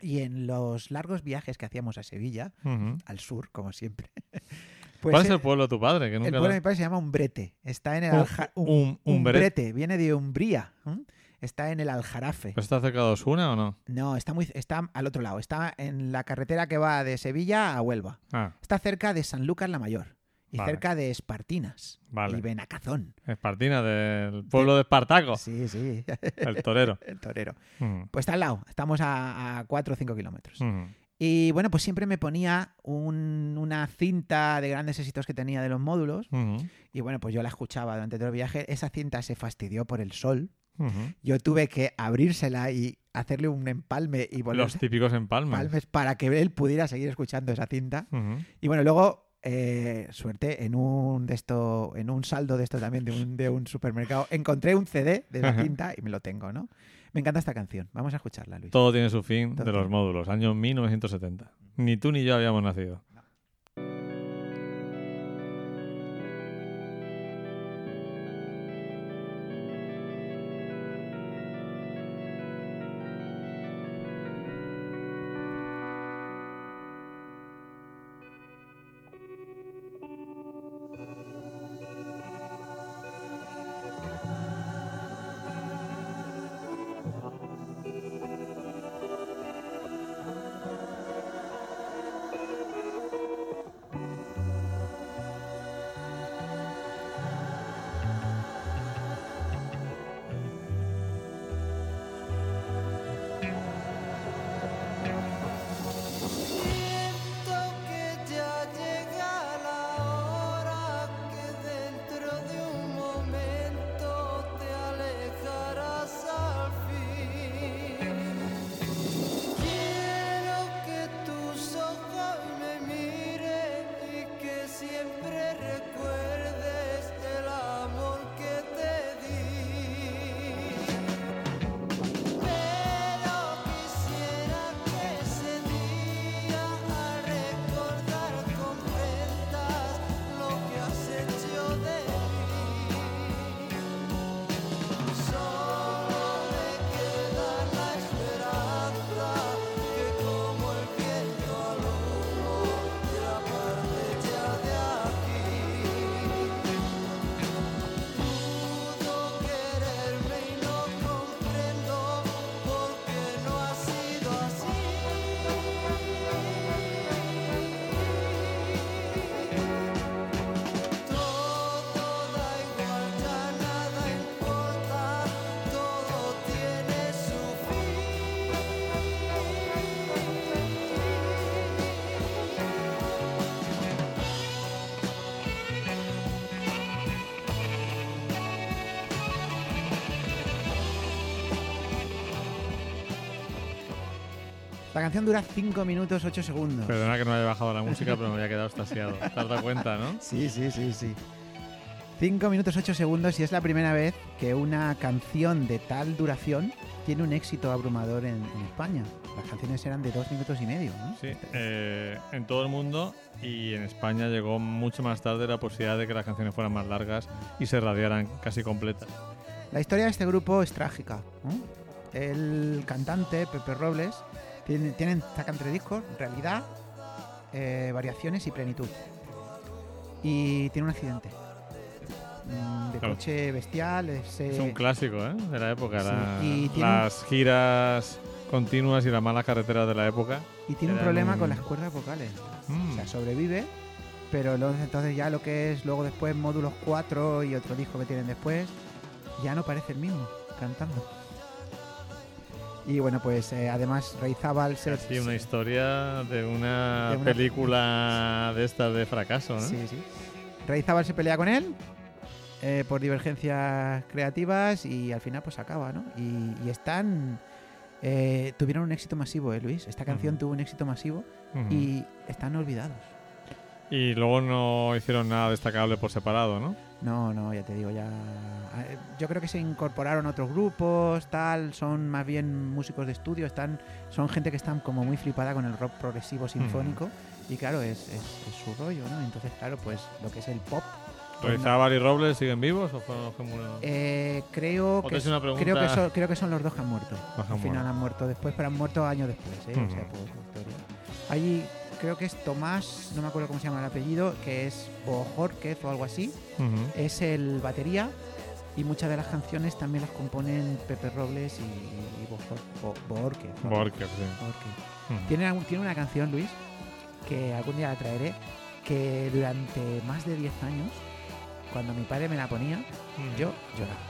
Y en los largos viajes que hacíamos a Sevilla, al sur, como siempre. pues ¿Cuál es eh, el pueblo de tu padre? Que nunca el lo- pueblo de mi padre se llama Umbrete. Está en el Un- Alja- un- un Umbrete, brete. viene de Umbría. Está en el Aljarafe. ¿Pero está cerca de Osuna o no? No, está muy está al otro lado. Está en la carretera que va de Sevilla a Huelva. Ah, Está cerca de Sanlúcar la Mayor y Vale. cerca de Espartinas Vale. y Benacazón. Espartina, del pueblo de Espartaco, Sí, sí, el torero. el torero. Ujú, Pues está al lado, estamos a 4 o 5 kilómetros. ujú. Y bueno, pues siempre me ponía un- una cinta de grandes éxitos que tenía de los módulos Ujú, y bueno, pues yo la escuchaba durante todo el viaje. Esa cinta se fastidió por el sol. Yo tuve que abrírsela y hacerle un empalme y volver Los típicos empalmes. empalmes para que él pudiera seguir escuchando esa cinta. Ujú. Y bueno, luego, eh, suerte, en un de esto, en un saldo de esto también, de un, de un supermercado, encontré un CD de la cinta y me lo tengo, ¿no? Me encanta esta canción. Vamos a escucharla, Luis. Todo tiene su fin Todo de los módulos, año 1970. Ni tú ni yo habíamos nacido. La canción dura 5 minutos 8 segundos. Perdona que no haya bajado la música, pero me había quedado estasiado. ¿Te has dado cuenta, no? Sí, sí, sí, sí. 5 minutos 8 segundos y es la primera vez que una canción de tal duración tiene un éxito abrumador en, en España. Las canciones eran de 2 minutos y medio, ¿no? Sí, eh, en todo el mundo y en España llegó mucho más tarde la posibilidad de que las canciones fueran más largas y se radiaran casi completas. La historia de este grupo es trágica. El cantante, Pepe Robles, tiene, tienen, saca entre discos, realidad, eh, variaciones y plenitud. Y tiene un accidente. Mm, De Claro. coche bestial. Es, eh, Es un clásico, ¿eh? De la época. Sí, la- y tiene las giras continuas y las malas carreteras de la época. y tiene un problema un- con las cuerdas vocales. Mm. O sea, sobrevive, pero luego- entonces ya lo que es luego después módulos 4 y otro disco que tienen después, ya no parece el mismo cantando. Y bueno, pues eh, además Rey Zabal se... Casi una historia de una, De una- película de estas de fracaso, ¿no? Sí, sí. Se pelea con él eh, por divergencias creativas y al final pues acaba, ¿no? Y, y están... eh, tuvieron un éxito masivo, ¿eh, Luis? Esta canción tuvo un éxito masivo y están olvidados. Y luego no hicieron nada destacable por separado, ¿no? No, no, ya te digo, ya. eh, Yo creo que se incorporaron otros grupos, tal, son más bien músicos de estudio, están, son gente que están como muy flipada con el rock progresivo sinfónico y claro, es, es- es su rollo, ¿no? Entonces, claro, pues lo que es el pop. pues no. ¿Reizábal y Robles siguen vivos o fueron los que murieron? Eh, creo, que, hice una pregunta- creo, que son, creo que son los dos que han muerto. Los Al final muerto. han muerto después, pero han muerto años después, ¿eh? O sea, por historia. Allí creo que es Tomás, no me acuerdo cómo se llama el apellido, que es Bojorquez o algo así. Es el batería y muchas de las canciones también las componen Pepe Robles y, Bojor- Bo- Borque. Borker, sí. Borque. Tiene, tiene una canción, Luis, que algún día la traeré, que durante más de 10 años, cuando mi padre me la ponía, yo lloraba.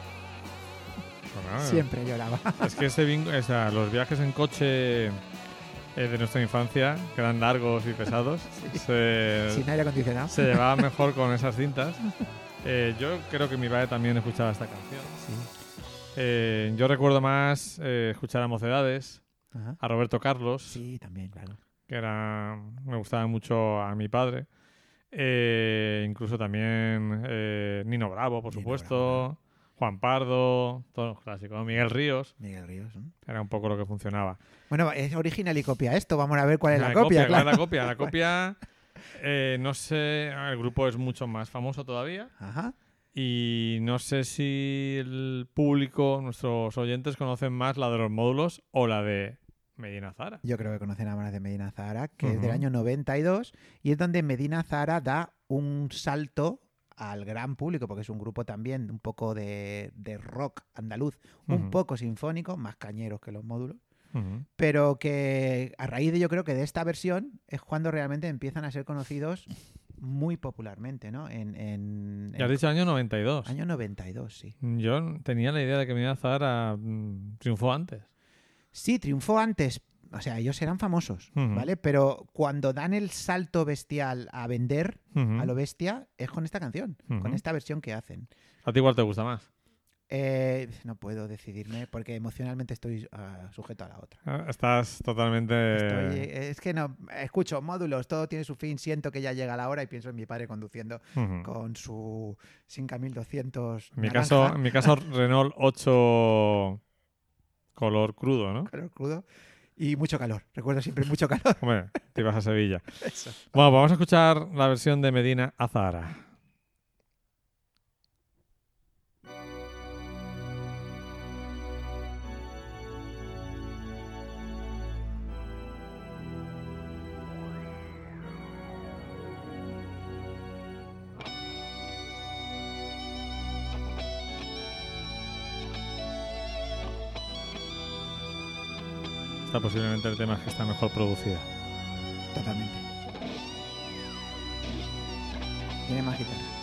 Bueno, Siempre lloraba. Es que ese o sea, los viajes en coche eh, de nuestra infancia, que eran largos y pesados, se, Sin aire acondicionado. se llevaba mejor con esas cintas. Eh, yo creo que mi padre también escuchaba esta canción. Sí. Eh, yo recuerdo más escuchar a Mocedades, Ajá. a Roberto Carlos, Sí, también, claro. que era me gustaba mucho a mi padre. Incluso también Nino Bravo, por Nino supuesto. Bravo, Juan Pardo, todos los clásicos. Miguel Ríos, Miguel Ríos. ¿no? era un poco lo que funcionaba. Bueno, es original y copia esto. Vamos a ver cuál es la, La copia, ¿cuál claro. es la copia? La copia, eh, no sé, el grupo es mucho más famoso todavía. Ajá. Y no sé si el público, nuestros oyentes, conocen más la de los módulos o la de Medina Zara. Yo creo que conocen a más de Medina Zahara, que es del año 92, y es donde Medina Zahara da un salto al gran público, porque es un grupo también un poco de, de rock andaluz, un poco sinfónico, más cañeros que los módulos, pero que a raíz de yo creo que de esta versión es cuando realmente empiezan a ser conocidos muy popularmente, ¿no? En, en, Ya has en dicho año 92. año 92, sí. Yo tenía la idea de que Medina Zara mm, triunfó antes. Sí, triunfó antes. O sea, ellos eran famosos. ¿vale? Pero cuando dan el salto bestial a vender, a lo bestia, es con esta canción, con esta versión que hacen. ¿A ti igual te gusta más? Eh, no puedo decidirme porque emocionalmente estoy ah, sujeto a la otra. Ah, Estás totalmente... Estoy- eh, es que no, escucho módulos, todo tiene su fin, siento que ya llega la hora y pienso en mi padre conduciendo con su Sinca 1200 En mi, naranja, caso, en mi caso, Renault 8 color crudo, ¿no? color crudo, y mucho calor. Recuerdo siempre mucho calor. Hombre, te ibas a Sevilla. Eso. Bueno, pues vamos a escuchar la versión de Medina a Posiblemente el tema que está mejor producida. Totalmente. Tiene más guitarra.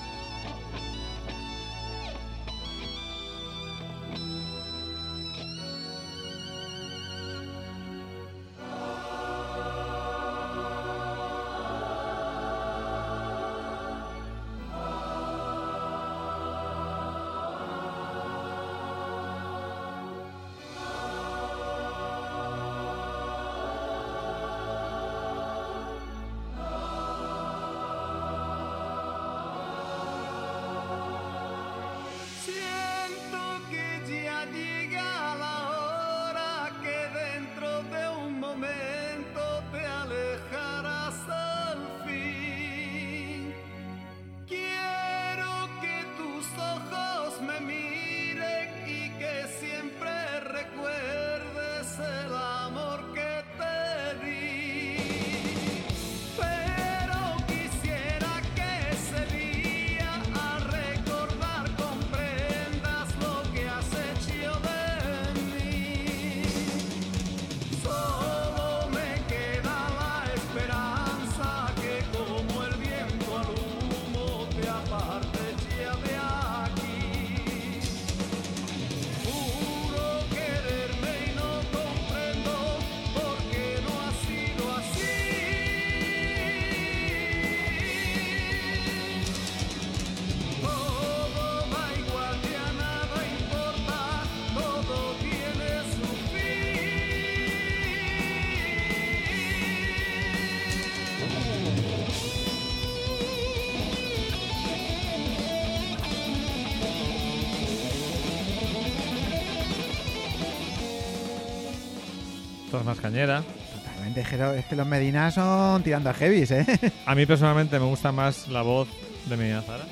Más cañera. Totalmente, es que, los Medina son tirando a heavies, ¿eh? A mí personalmente me gusta más la voz de Medina Zara,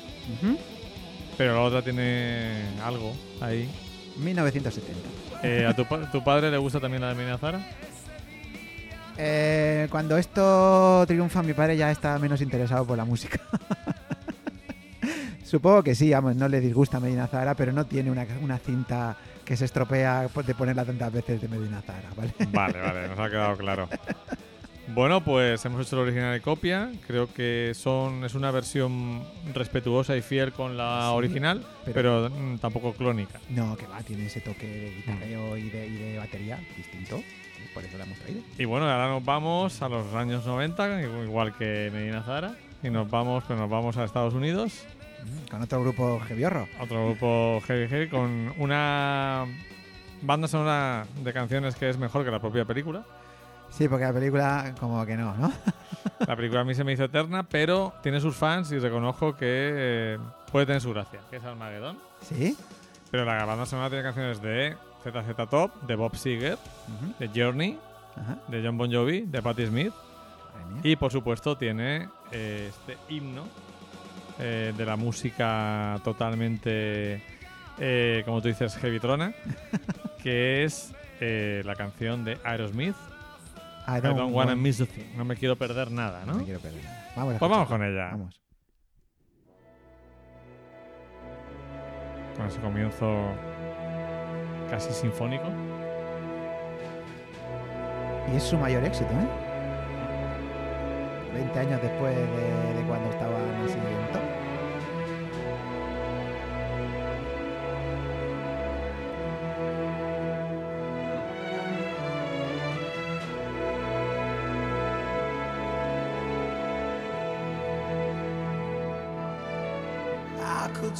pero la otra tiene algo ahí. 1970. Eh, ¿A tu, tu padre le gusta también la de Medina Zara? Eh, cuando esto triunfa, mi padre ya está menos interesado por la música. Supongo que sí, vamos, no le disgusta Medina Zara, pero no tiene una, una cinta que se estropea de ponerla tantas veces de Medina Zara, ¿vale? Vale, vale, nos ha quedado claro. Bueno, pues hemos hecho la original y copia. Creo que son es una versión respetuosa y fiel con la Sí, original, pero- pero, mm, tampoco clónica. No, que va, tiene ese toque de guitarreo y de, y de batería distinto. Por eso la hemos traído. Y bueno, ahora nos vamos a los años 90, igual que Medina Zara, y nos vamos, pues nos vamos a Estados Unidos, Con otro grupo heaviorro. otro grupo heavy heavy con una banda sonora de canciones que es mejor que la propia película. Sí, porque la película como que no, ¿no? La película a mí se me hizo eterna, pero tiene sus fans y reconozco que eh, puede tener su gracia, que es Armageddon. ¿Sí? Pero la banda sonora tiene canciones de ZZ Top, de Bob Seger, de Journey, de John Bon Jovi, de Patti Smith y por supuesto tiene eh, este himno eh, de la música totalmente, eh, como tú dices, heavytrona, que es eh, la canción de Aerosmith, I I don't wanna want- miss a thing. No me quiero perder nada, No ¿no? me quiero perder nada. Vamos Pues vamos con ella. Vamos. Con ese comienzo casi sinfónico. Y es su mayor éxito, ¿eh? 20 años después de, de cuando estaban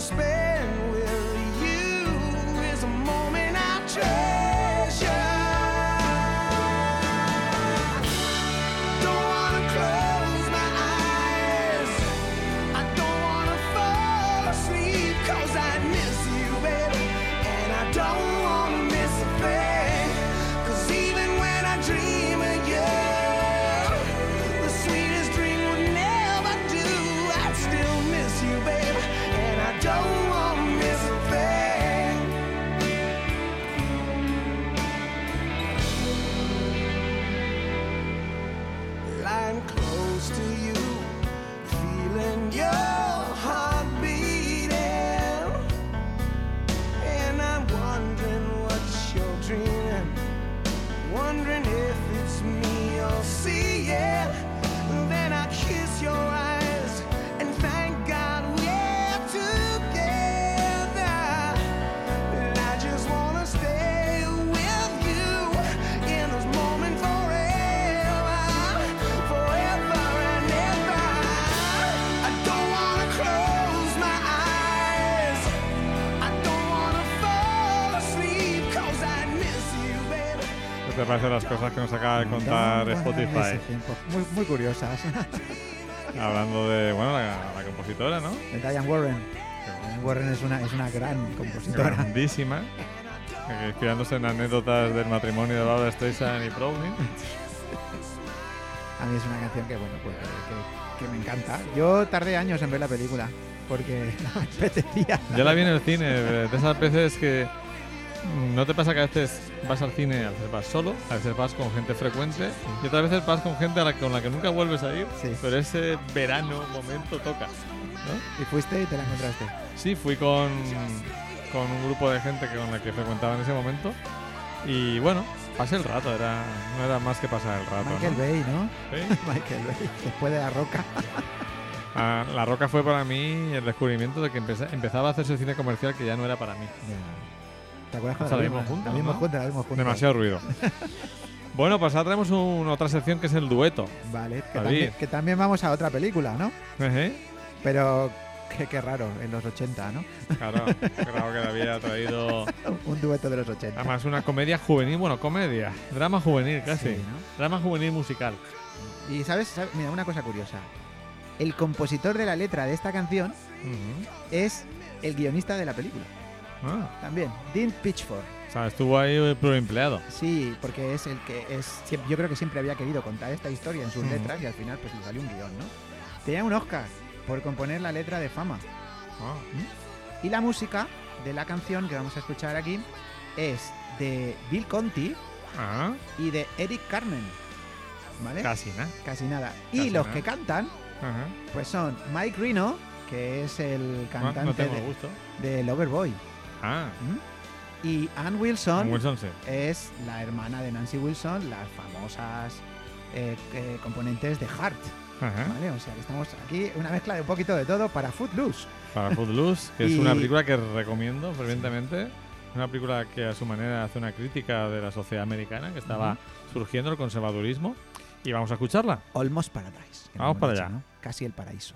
space. Te parecen las cosas que nos acaba de contar Spotify? Muy, muy curiosas. Hablando de, bueno, la, la compositora, ¿no? de Diane Warren. Diane Warren es una, es una gran compositora. Grandísima. Inspirándose en anécdotas del matrimonio de Barbara Streisand y Browning. A mí es una canción que, bueno, pues que, que- me encanta. Yo tardé años en ver la película porque no me apetecía. Yo la vi en el cine, de esas veces que no te pasa que a veces vas al cine, a veces vas solo, a veces vas con gente frecuente y otras veces vas con gente a la- con la que nunca vuelves a ir, Sí. pero ese verano momento toca. ¿no? Y fuiste y te la encontraste. Sí, fui con, con un grupo de gente que con la que frecuentaba en ese momento y bueno, pasé el rato, era, no era más que pasar el rato. Michael ¿no? Bay, ¿no? Sí. Michael Bay, después de La Roca. Ah, la Roca fue para mí el descubrimiento de que empeza- empezaba a hacerse cine comercial que ya no era para mí. ¿Te acuerdas cuando la vimos juntos, La vimos ¿no? juntos, la vimos juntos. Demasiado ruido. bueno, pues ahora tenemos un- otra sección que es el dueto. Vale, que también, que también vamos a otra película, ¿no? Pero qué, qué raro, en los 80, ¿no? Claro, claro que había traído Un dueto de los 80. además una comedia juvenil, bueno, comedia, drama juvenil casi. Sí, ¿no? Drama juvenil musical. Y sabes, ¿sabes? mira, una cosa curiosa. El compositor de la letra de esta canción es el guionista de la película. Ah, También, Dean Pitchford. o sea, estuvo ahí el pluriempleado. Sí, porque es el que es. Yo creo que siempre había querido contar esta historia en sus letras y al final pues le salió un guion, ¿no? Tenía un Oscar por componer la letra de Fama. Ah, Y la música de la canción que vamos a escuchar aquí es de Bill Conti ah, y de Eric Carmen. ¿Vale? casi nada. Casi nada. Y Casi los nada. que cantan, Ajá. pues son Mike Reno, que es el Ah, cantante no de, de Loverboy. Ah. Y Ann Wilson Wilson sí. es la hermana de Nancy Wilson, las famosas eh, eh, componentes de Heart. Ajá. ¿vale? O sea que estamos aquí, una mezcla de un poquito de todo para Footloose. Para Footloose, que es una película que recomiendo fervientemente. Una película que a su manera hace una crítica de la sociedad americana que estaba surgiendo el conservadurismo. Y vamos a escucharla. Almost Paradise. Vamos para allá. ¿no? Casi el paraíso.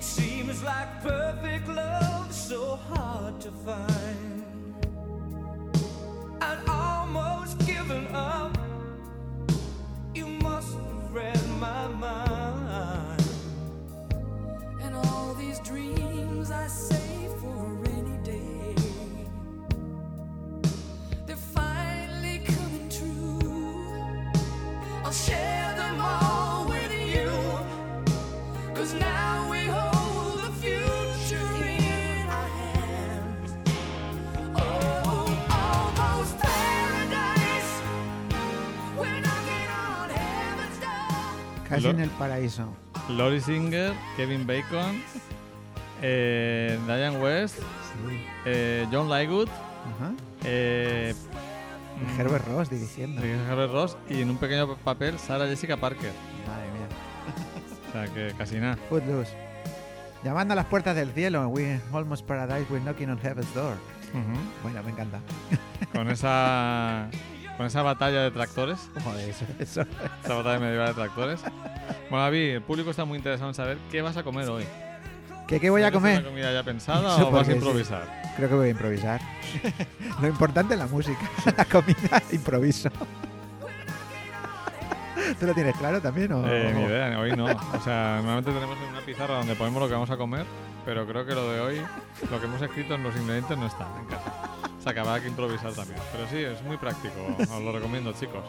It seems like perfect love so hard to find. En el paraíso. Lori Singer, Kevin Bacon, eh, Diane West, Sí. eh, John Lygood, Ajá. eh, Herbert Ross dirigiendo. Herbert Ross y en un pequeño papel Sarah Jessica Parker. Madre mía. O sea que casi nada. Footloose. Llamando a las puertas del cielo. We almost paradise. We're knocking on heaven's door. Bueno, me encanta. Con esa con esa batalla de tractores, Joder, eso, eso. esa batalla medieval de tractores. Bueno, David, el público está muy interesado en saber qué vas a comer hoy. ¿Qué, qué voy a ¿Tienes comer? una comida ya pensada o vas a porque sí. improvisar? Creo que voy a improvisar. Lo importante es la música. La comida, improviso. ¿Tú lo tienes claro también? O... Eh, ni idea, hoy no. O sea, normalmente tenemos una pizarra donde ponemos lo que vamos a comer, pero creo que lo de hoy, lo que hemos escrito en los ingredientes no está en casa. O sea, que improvisar también. Pero sí, es muy práctico, os lo recomiendo, chicos.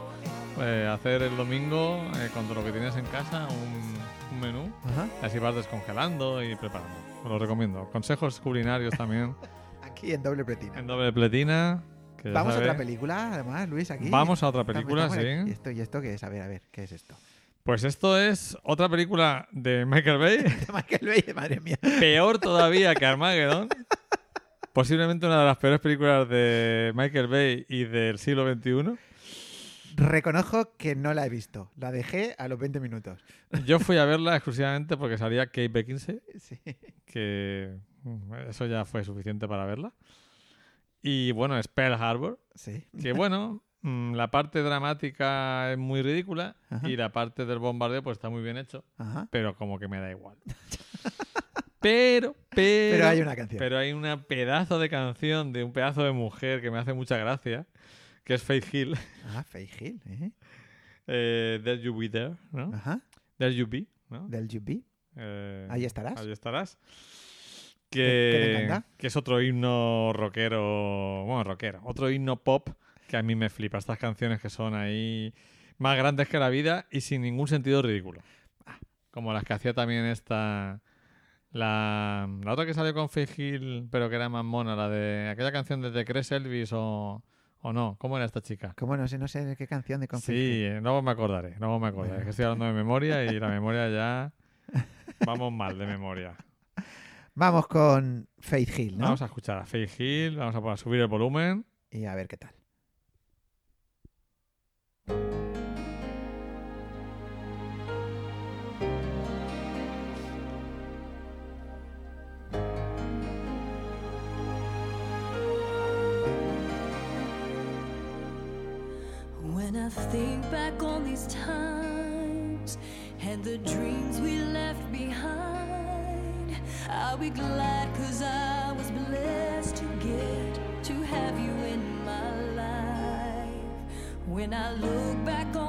Eh, hacer el domingo, eh, con todo lo que tienes en casa, un, un menú, Ajá. y así vas descongelando y preparando. Os lo recomiendo. Consejos culinarios también Aquí en doble pretina. en doble pletina, Vamos a sabe- otra película, además, Luis, aquí. Vamos a otra película, sí. ¿Y esto, ¿Y esto qué es? A ver, a ver, ¿qué es esto? Pues esto es otra película de Michael Bay, Michael Bay, madre mía. peor todavía que Armageddon. Posiblemente una de las peores películas de Michael Bay y del siglo XXI. Reconozco que no la he visto. La dejé a los 20 minutos. Yo fui a verla exclusivamente porque salía Kate Beckinsale, Sí. que mm, eso ya fue suficiente para verla. Y bueno, es Pearl Harbor, Sí. que bueno, mm, la parte dramática es muy ridícula Ajá. y la parte del bombardeo pues está muy bien hecho, Ajá. pero como que me da igual. Pero, pero, Pero hay una canción. pero hay una pedazo de canción de un pedazo de mujer que me hace mucha gracia, que es Faith Hill, Ah, Faye Hill. ¿eh? eh, There You Be There, ¿no? Ajá. There You Be, ¿no? Del UB. Eh, Ahí estarás. Ahí estarás. ¿Qué- qué le Que, que es otro himno rockero, bueno, rockero, otro himno pop que a mí me flipa. Estas canciones que son ahí más grandes que la vida y sin ningún sentido ridículo. Ah. Como las que hacía también esta... La, la otra que salió con Faith Hill, pero que era más mona, la de aquella canción de The Cres Elvis o, o no. ¿Cómo era esta chica? ¿Cómo no sé, no sé de qué canción de Conflict? Sí, eh, luego me acordaré, luego me acordaré. Es que estoy hablando de memoria y la memoria ya... Vamos mal de memoria. Vamos con Faith Hill, ¿no? Vamos a escuchar a Faith Hill, vamos a subir el volumen. Y a ver qué tal. When I think back on these times and the dreams we left behind, I'll be glad cause I was blessed to get to have you in my life. When I look back on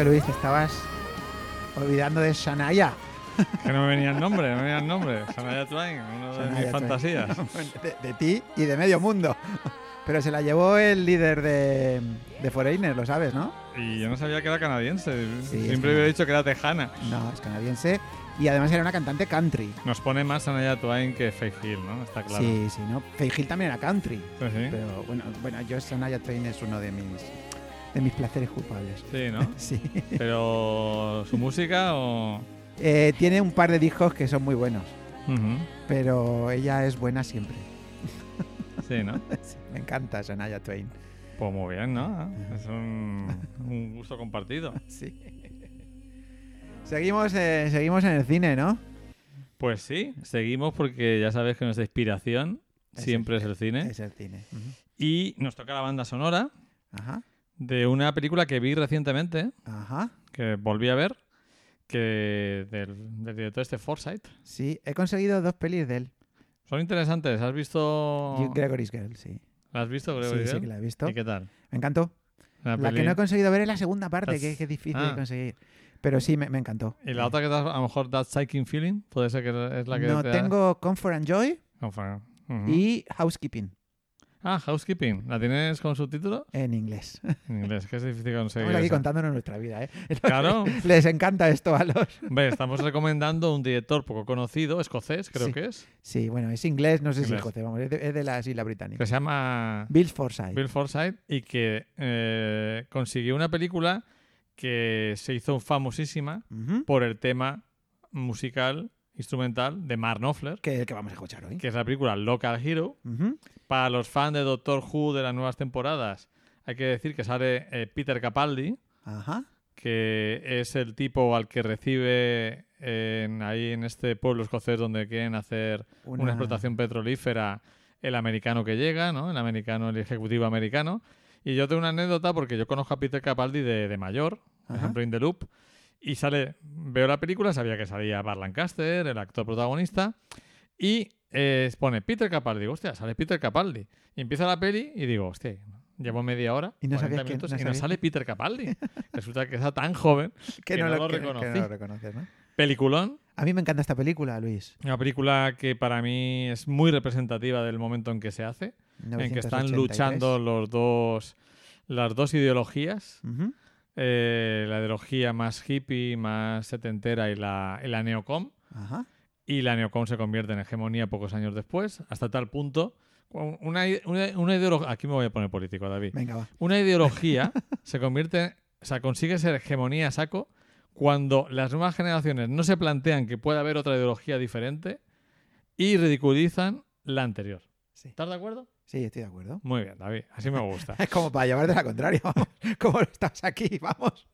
Sacrilegio, Luis, te estabas olvidando de Shania. Que no me venía el nombre, no me venía el nombre. Shania Twain, una de mis Twain. fantasías. De, de ti y de medio mundo. Pero se la llevó el líder de, de Foreigner, lo sabes, ¿no? Y yo no sabía que era canadiense. Sí, Siempre había dicho que era tejana. No, es canadiense. Y además era una cantante country. Nos pone más Shania Twain que Faith Hill, ¿no? Está claro. Sí, sí, ¿no? Faye Hill también era country. Sí, sí. Pero bueno, bueno yo Shania Twain es uno de mis, de mis placeres culpables. Sí, ¿no? Sí. Pero su música o... Eh, tiene un par de discos que son muy buenos, pero ella es buena siempre. Sí, ¿no? Sí, me encanta Shania Twain. Pues muy bien, ¿no? Es un, un gusto compartido. Sí. Seguimos, eh, seguimos en el cine, ¿no? Pues sí, seguimos porque ya sabes que nuestra inspiración Es siempre el- es el cine. Es el cine. Y nos toca la banda sonora Ajá, de una película que vi recientemente, ajá. que volví a ver, que del, del director este Forsyth. Sí, he conseguido dos pelis de él. Son interesantes. ¿Has visto? Gregory's Girl, sí. ¿La has visto, Sí, Gregory sí Girl? que la he visto. ¿Y qué tal? Me encantó. La, La que no he conseguido ver es la segunda parte, That's- que, es difícil Ah. de conseguir. Pero sí, me, me encantó. Y la otra que has- a lo mejor That Psyching Feeling, puede ser que es la que No, te da- tengo Comfort and Joy Confa- Ujú. y Housekeeping Ah, Housekeeping. ¿La tienes con subtítulo? en inglés. En inglés, que es difícil conseguir. Estamos aquí contándonos nuestra vida, ¿eh? Claro. Les encanta esto a los... Ve, estamos recomendando un director poco conocido, escocés, creo Sí. que es, Sí, bueno, es inglés, no sé si es escocés, vamos, es de, es de las Islas que Británicas. se llama Bill Forsyth. Bill Forsyth y que eh, consiguió una película que se hizo famosísima por el tema musical, instrumental de Mark Knopfler, Que es el que vamos a escuchar hoy. que es la película Local Hero. Ujú. Para los fans de Doctor Who de las nuevas temporadas, hay que decir que sale eh, Peter Capaldi, Ajá. que es el tipo al que recibe en- ahí en este pueblo escocés donde quieren hacer una, Una- explotación petrolífera el americano que llega, ¿no? El americano, el ejecutivo americano. Y yo tengo una anécdota porque yo conozco a Peter Capaldi de, de mayor, por ejemplo, In The Loop, y sale, veo la película, sabía que salía Bar Lancaster, el actor protagonista, y eh, pone Peter Capaldi, digo, hostia, sale Peter Capaldi. Y empieza la peli y digo, hostia, llevo media hora, Y no 40 sabías que- minutos, no y no sale Peter Capaldi. Resulta que está tan joven Que, que no, lo, lo que- que. Peliculón, A mí me encanta esta película, Luis. una película que para mí es muy representativa del momento en que se hace, en que están 983. luchando los dos, las dos ideologías, Ujú. Eh, la ideología más hippie, más setentera y la, y la neocom, Ajá. y la neocom se convierte en hegemonía pocos años después, hasta tal punto, una, una, una ideología, aquí me voy a poner político, David, Venga, va. una ideología se convierte, o sea, consigue ser hegemonía a saco cuando las nuevas generaciones no se plantean que puede haber otra ideología diferente y ridiculizan la anterior. Sí. ¿Estás de acuerdo? Sí, estoy de acuerdo. Muy bien, David, así me gusta. Es como para llevarte la contraria. vamos. Como estás aquí, vamos.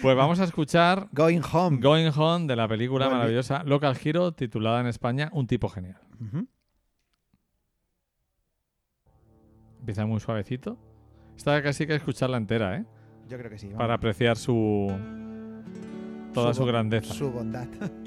Pues vamos a escuchar Going home. Going Home de la película maravillosa Local Hero, titulada en España Un tipo genial. Empieza muy suavecito. Esta casi que escucharla entera, ¿eh? Yo creo que sí. vamos. Para apreciar su... toda su, bo- grandeza. Su bondad.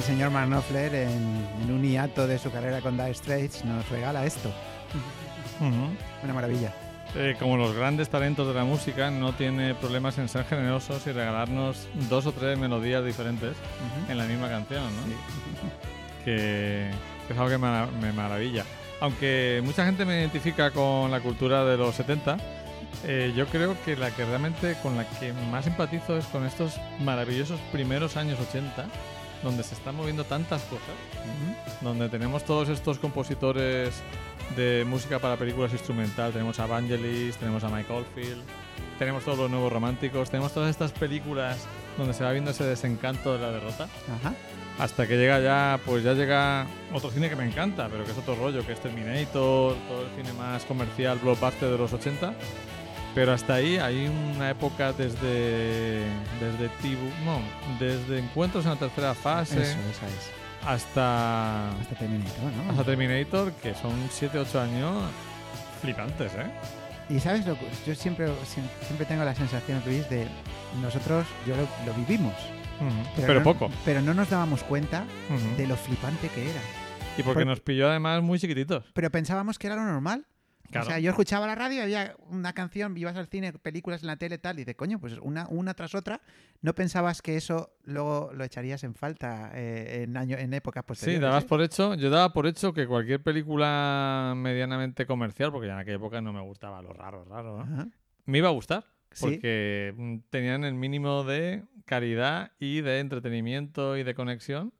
el señor Mark Knopfler, en, en un hiato de su carrera con Dire Straits, nos regala esto. Una maravilla. Eh, como los grandes talentos de la música, no tiene problemas en ser generosos y regalarnos dos o tres melodías diferentes en la misma canción, ¿no? Que, que es algo que me maravilla. Aunque mucha gente me identifica con la cultura de los 70, eh, yo creo que la que realmente con la que más empatizo es con estos maravillosos primeros años 80, donde se están moviendo tantas cosas, donde tenemos todos estos compositores de música para películas instrumental. Tenemos a Vangelis, tenemos a Mike Oldfield, tenemos todos los nuevos románticos, tenemos todas estas películas donde se va viendo ese desencanto de la derrota. Ajá. Hasta que llega ya, pues ya llega otro cine que me encanta, pero que es otro rollo, que es Terminator, todo el cine más comercial, blockbuster de los 80. Pero hasta ahí hay una época desde desde Tibu, no, desde encuentros en la tercera fase Eso, esa es. hasta Hasta Terminator, ¿no? hasta Terminator, que son 7-8 años flipantes, ¿eh? Y sabes, lo, que- yo siempre, siem- siempre tengo la sensación, Luis, de nosotros, yo lo, lo vivimos. Pero, no- poco. Pero no nos dábamos cuenta Ujú. de lo flipante que era. Y porque por- nos pilló además muy chiquititos. Pero pensábamos que era lo normal. Claro. O sea, yo escuchaba la radio, había una canción, ibas al cine, películas en la tele, tal, y dices, coño, pues una, una tras otra. No pensabas que eso luego lo echarías en falta eh, en, año, en épocas Sí, posteriores. dabas ¿eh? por hecho, yo daba por hecho que cualquier película medianamente comercial, porque ya en aquella época no me gustaba lo raro, raro, ¿no? Me iba a gustar. Sí. Porque mm, tenían el mínimo de calidad y de entretenimiento y de conexión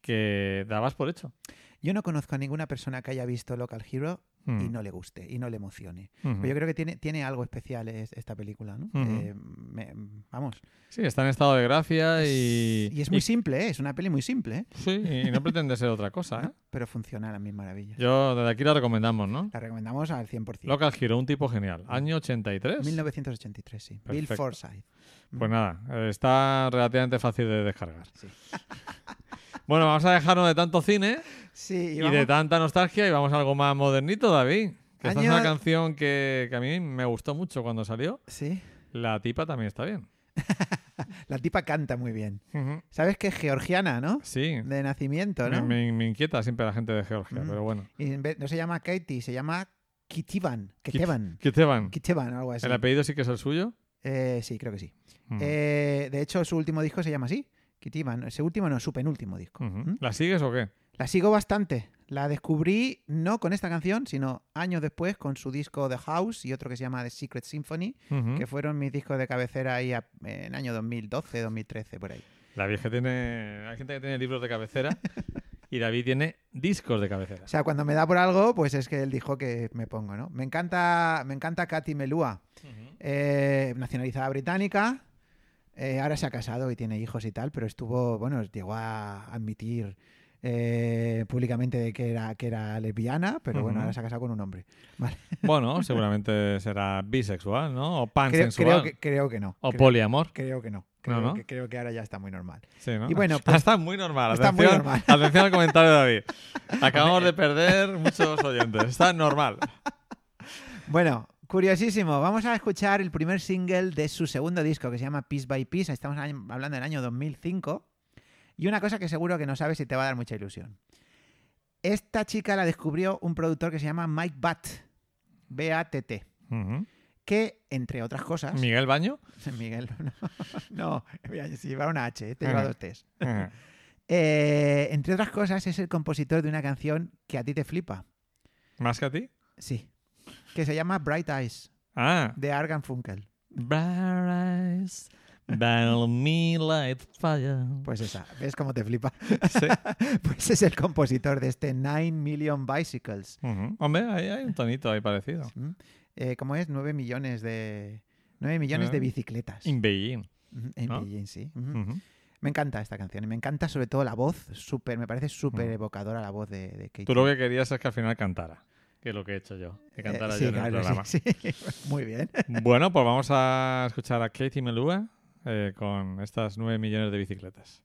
que dabas por hecho. Yo no conozco a ninguna persona que haya visto Local Hero y Mm. no le guste y no le emocione. Pero yo creo que tiene, tiene algo especial es- esta película, ¿no? Eh, me- vamos. Sí, está en estado de gracia y... Y es muy simple, ¿eh? es una peli muy simple, ¿eh? Sí, y no pretende ser otra cosa, ¿eh? ¿no? Pero funciona a las mil maravillas. Yo desde aquí la recomendamos, ¿no? La recomendamos al 100%. Local Hero, un tipo genial. Año 83. 1983, sí. Bill. Forsyth. Pues nada, eh, está relativamente fácil de descargar. Sí. bueno, vamos a dejarnos de tanto cine Sí, y, de tanta nostalgia y vamos a algo más modernito, David. Que esta es Año- una canción que, que a mí me gustó mucho cuando salió. Sí. La tipa también está bien. La tipa canta muy bien. ¿Sabes que es georgiana, no? Sí, De nacimiento, ¿no? me- me inquieta siempre la gente de Georgia, Mm. pero bueno. Y vez- no se llama Katie, se llama Kitivan. Kitevan. Kitevan, Kitevan, algo así. ¿el apellido sí que es el suyo? Eh, sí, creo que sí. Eh, de hecho, su último disco se llama así. Kitivan. Ese último no, su penúltimo disco. ¿Mm? ¿La sigues o qué? La sigo bastante. La descubrí no con esta canción, sino años después con su disco The House y otro que se llama The Secret Symphony, que fueron mis discos de cabecera ahí a- en año 2012, 2013, por ahí. La vieja tiene... Hay gente que tiene libros de cabecera y David tiene discos de cabecera. O sea, cuando me da por algo, pues es que él dijo que me pongo, ¿no? Me encanta, me encanta Katy Melua, eh, nacionalizada británica. Eh, ahora se ha casado y tiene hijos y tal, pero estuvo, bueno, llegó a admitir eh, públicamente de que era, que era lesbiana, pero bueno, ahora se ha casado con un hombre. Vale. Bueno, seguramente será bisexual, ¿no? O Creo, pansensual. creo, que, creo que no. O creo, poliamor. creo que no. Creo, ¿no? Que, creo que ahora ya está muy normal. Sí, ¿no? Y bueno, pues- está muy normal. está muy normal. atención al comentario de David. Acabamos de perder muchos oyentes. Está normal. Bueno, curiosísimo. Vamos a escuchar el primer single de su segundo disco que se llama Piece by Piece. Estamos hablando del año 2005. Y una cosa que seguro que no sabes y te va a dar mucha ilusión. Esta chica la descubrió un productor que se llama Mike Batt. B-A-T-T. Que, entre otras cosas. Miguel Baño. Miguel, no. no si lleva una H, te lleva dos T's. Eh, entre otras cosas, es el compositor de una canción que a ti te flipa. ¿Más que a ti? Sí. Que se llama Bright Eyes, Ah. de Argan Funkel. Bright eyes, burn me like fire. Pues esa, ¿ves cómo te flipa? Sí. Pues es el compositor de este Nine Million Bicycles. Hombre, ahí hay un tonito ahí parecido. ¿Mm? Eh, ¿Cómo es? 9 millones de 9 millones de bicicletas. In Beijing. En ¿no? Beijing, sí. Me encanta esta canción y me encanta sobre todo la voz, súper, me parece súper evocadora la voz de, de Katie. Tú lo que querías es que al final cantara. Que lo que he hecho yo. Que Eh, cantara sí, yo en el programa. sí, sí. Muy bien. Bueno, pues vamos a escuchar a Katie Melua eh, con estas 9 millones de bicicletas.